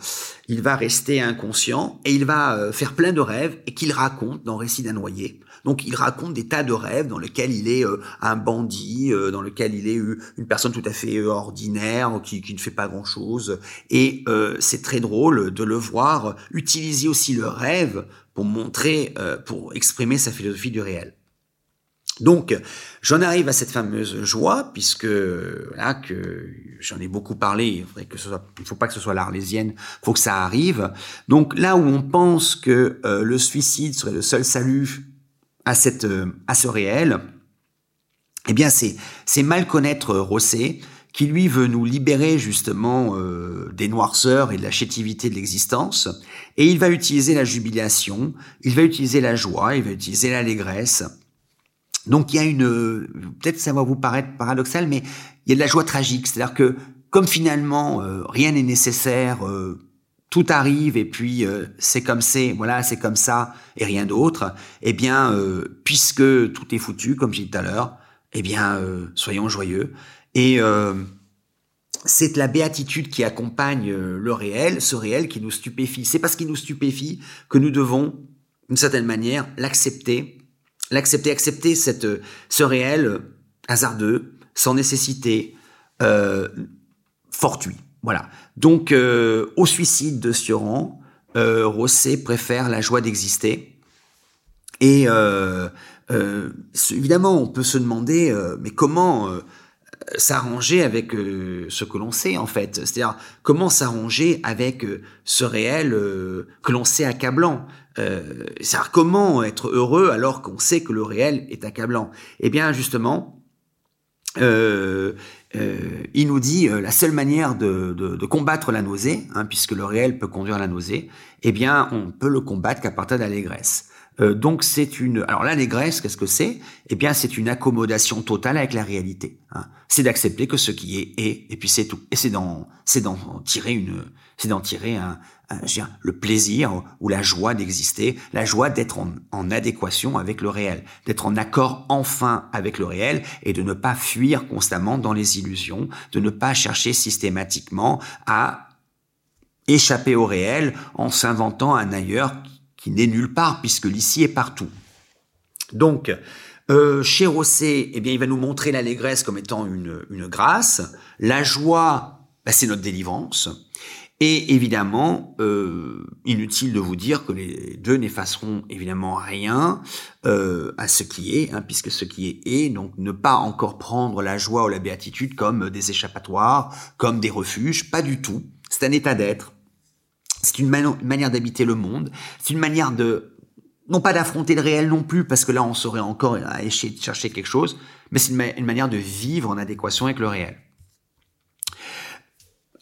il va rester inconscient et il va faire plein de rêves et qu'il raconte dans Récit d'un noyé. Donc il raconte des tas de rêves dans lesquels il est euh, un bandit, euh, dans lequel il est une personne tout à fait euh, ordinaire, qui, qui, ne fait pas grand-chose. Et c'est très drôle de le voir utiliser aussi le rêve pour montrer, pour exprimer sa philosophie du réel. Donc, j'en arrive à cette fameuse joie, puisque que j'en ai beaucoup parlé, il que ce soit, faut pas que ce soit l'arlésienne, faut que ça arrive. Donc là où on pense que le suicide serait le seul salut à, cette, euh, à ce réel, eh bien c'est, mal connaître Rosset qui lui veut nous libérer justement euh, des noirceurs et de la chétivité de l'existence, et il va utiliser la jubilation, il va utiliser la joie, il va utiliser l'allégresse. Donc il y a une, peut-être ça va vous paraître paradoxal, mais il y a de la joie tragique, c'est-à-dire que comme finalement euh, rien n'est nécessaire, tout arrive et puis euh, c'est comme c'est, voilà, c'est comme ça et rien d'autre, eh bien, euh, puisque tout est foutu, comme j'ai dit tout à l'heure, eh bien, euh, soyons joyeux. Et c'est la béatitude qui accompagne le réel, ce réel qui nous stupéfie. C'est parce qu'il nous stupéfie que nous devons, d'une certaine manière, l'accepter, l'accepter, accepter cette, ce réel hasardeux, sans nécessité, fortuit. Voilà. Donc, euh, au suicide de Sioran, euh, Rosset préfère la joie d'exister. Et euh, euh évidemment, on peut se demander, mais comment s'arranger avec ce que l'on sait en fait C'est-à-dire, comment s'arranger avec ce réel que l'on sait accablant? C'est-à-dire, comment être heureux alors qu'on sait que le réel est accablant? Eh bien, justement, euh, euh, il nous dit euh, la seule manière de, de, combattre la nausée, hein, puisque le réel peut conduire à la nausée, eh bien, on peut le combattre qu'à partir de l'allégresse. Donc c'est une. Alors l'allégresse, qu'est-ce que c'est? Eh bien, c'est une accommodation totale avec la réalité. Hein. C'est d'accepter que ce qui est est, et puis c'est tout. Et c'est d'en, c'est d'en tirer une, c'est d'en tirer un dire, le plaisir ou la joie d'exister, la joie d'être en, en adéquation avec le réel, d'être en accord enfin avec le réel et de ne pas fuir constamment dans les illusions, de ne pas chercher systématiquement à échapper au réel en s'inventant un ailleurs qui n'est nulle part, puisque l'ici est partout. Donc, euh, chez Rosset, eh bien, il va nous montrer l'allégresse comme étant une, une grâce. La joie, bah, c'est notre délivrance. Et évidemment, euh, inutile de vous dire que les deux n'effaceront évidemment rien euh, à ce qui est, hein, puisque ce qui est est, donc ne pas encore prendre la joie ou la béatitude comme des échappatoires, comme des refuges, pas du tout. C'est un état d'être. C'est une, manière d'habiter le monde. C'est une manière de, non pas d'affronter le réel non plus, parce que là on serait encore chercher quelque chose, mais c'est une, manière de vivre en adéquation avec le réel.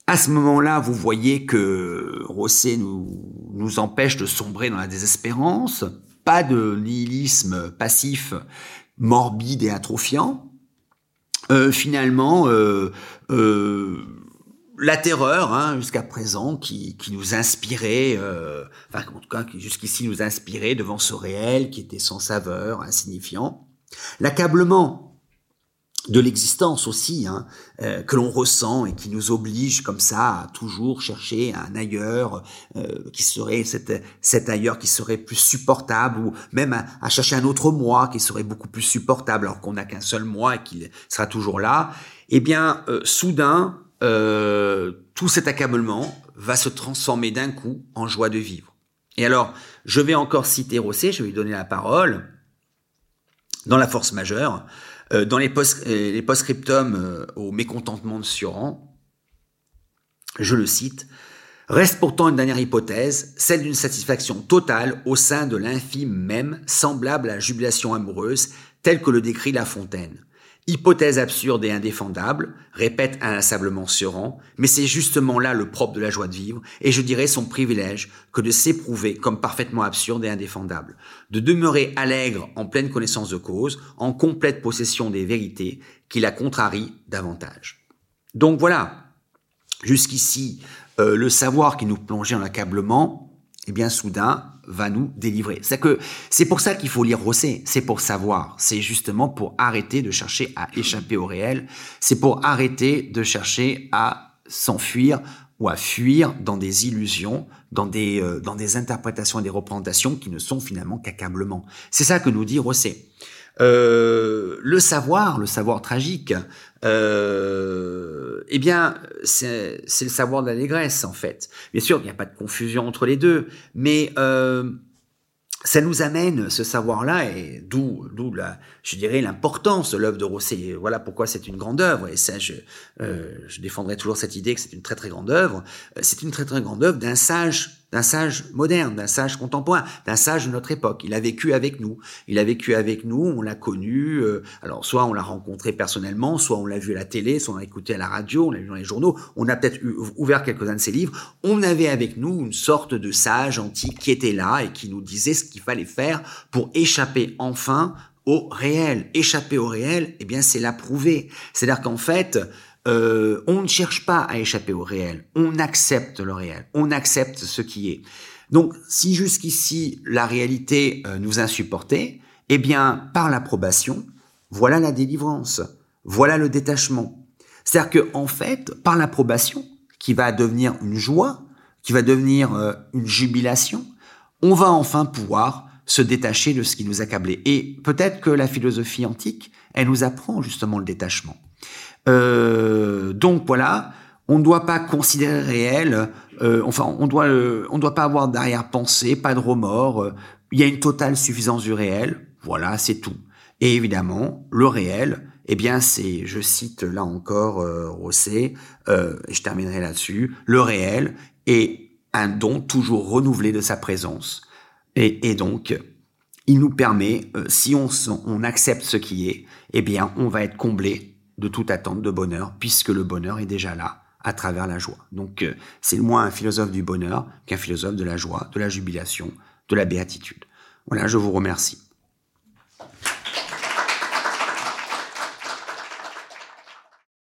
À ce moment-là, vous voyez que Rosset nous, empêche de sombrer dans la désespérance, pas de nihilisme passif, morbide et atrophiant. Euh, finalement, euh, euh, la terreur, hein, jusqu'à présent, qui, qui, nous inspirait, euh, enfin en tout cas qui jusqu'ici nous inspirait devant ce réel qui était sans saveur, insignifiant. L'accablement de l'existence aussi, hein, euh, que l'on ressent et qui nous oblige comme ça à toujours chercher un ailleurs euh, qui serait cet, cet ailleurs qui serait plus supportable ou même à, à chercher un autre moi qui serait beaucoup plus supportable alors qu'on n'a qu'un seul moi et qu'il sera toujours là. Eh bien, euh, soudain, euh, tout cet accablement va se transformer d'un coup en joie de vivre. Et alors, je vais encore citer Rosset, je vais lui donner la parole, dans la force majeure, dans les, post, euh, les post-scriptums euh, au mécontentement de Sioran, je le cite, Reste pourtant une dernière hypothèse, celle d'une satisfaction totale au sein de l'infime même, semblable à la jubilation amoureuse, telle que le décrit La Fontaine. Hypothèse absurde et indéfendable, répète inlassablement Sioran, mais c'est justement là le propre de la joie de vivre, et je dirais son privilège, que de s'éprouver comme parfaitement absurde et indéfendable, de demeurer allègre en pleine connaissance de cause, en complète possession des vérités, qui la contrarient davantage. Donc voilà, jusqu'ici, euh, le savoir qui nous plongeait en accablement, eh bien soudain va nous délivrer. C'est que c'est pour ça qu'il faut lire Rosset, c'est pour savoir, c'est justement pour arrêter de chercher à échapper au réel, c'est pour arrêter de chercher à s'enfuir ou à fuir dans des illusions, dans des euh, dans des interprétations et des représentations qui ne sont finalement qu'accablement. C'est ça que nous dit Rosset. Euh, le savoir, le savoir tragique, euh, eh bien, c'est le savoir de l'allégresse, en fait. Bien sûr, il n'y a pas de confusion entre les deux, mais euh, ça nous amène ce savoir-là, et d'où, d'où je dirais, l'importance de l'œuvre de Rosset. Voilà pourquoi c'est une grande œuvre, et ça, je, je défendrai toujours cette idée que c'est une très très grande œuvre. C'est une très très grande œuvre d'un sage d'un sage moderne, d'un sage contemporain, d'un sage de notre époque. Il a vécu avec nous. Il a vécu avec nous, on l'a connu. Euh, alors, soit on l'a rencontré personnellement, soit on l'a vu à la télé, soit on l'a écouté à la radio, on l'a vu dans les journaux. On a peut-être ouvert quelques-uns de ses livres. On avait avec nous une sorte de sage antique qui était là et qui nous disait ce qu'il fallait faire pour échapper enfin au réel. Échapper au réel, eh bien, c'est l'approuver. C'est-à-dire qu'en fait, euh, on ne cherche pas à échapper au réel, on accepte le réel, on accepte ce qui est. Donc, si jusqu'ici la réalité euh, nous insupportait, eh bien, par l'approbation, voilà la délivrance, voilà le détachement. C'est-à-dire que, en fait, par l'approbation, qui va devenir une joie, qui va devenir euh, une jubilation, on va enfin pouvoir se détacher de ce qui nous accablait. Et peut-être que la philosophie antique, elle nous apprend justement le détachement. Euh, donc voilà, on ne doit pas considérer réel, euh, enfin on doit, euh, on doit pas avoir d'arrière-pensée, pas de remords. Euh, il y a une totale suffisance du réel, voilà, c'est tout. Et évidemment, le réel, eh bien c'est, je cite là encore Rosset, et je terminerai là-dessus, le réel est un don toujours renouvelé de sa présence. Et, et donc, il nous permet, si on, on accepte ce qui est, eh bien on va être comblé de toute attente de bonheur, puisque le bonheur est déjà là à travers la joie. Donc euh, c'est moins un philosophe du bonheur qu'un philosophe de la joie, de la jubilation, de la béatitude. Voilà, je vous remercie.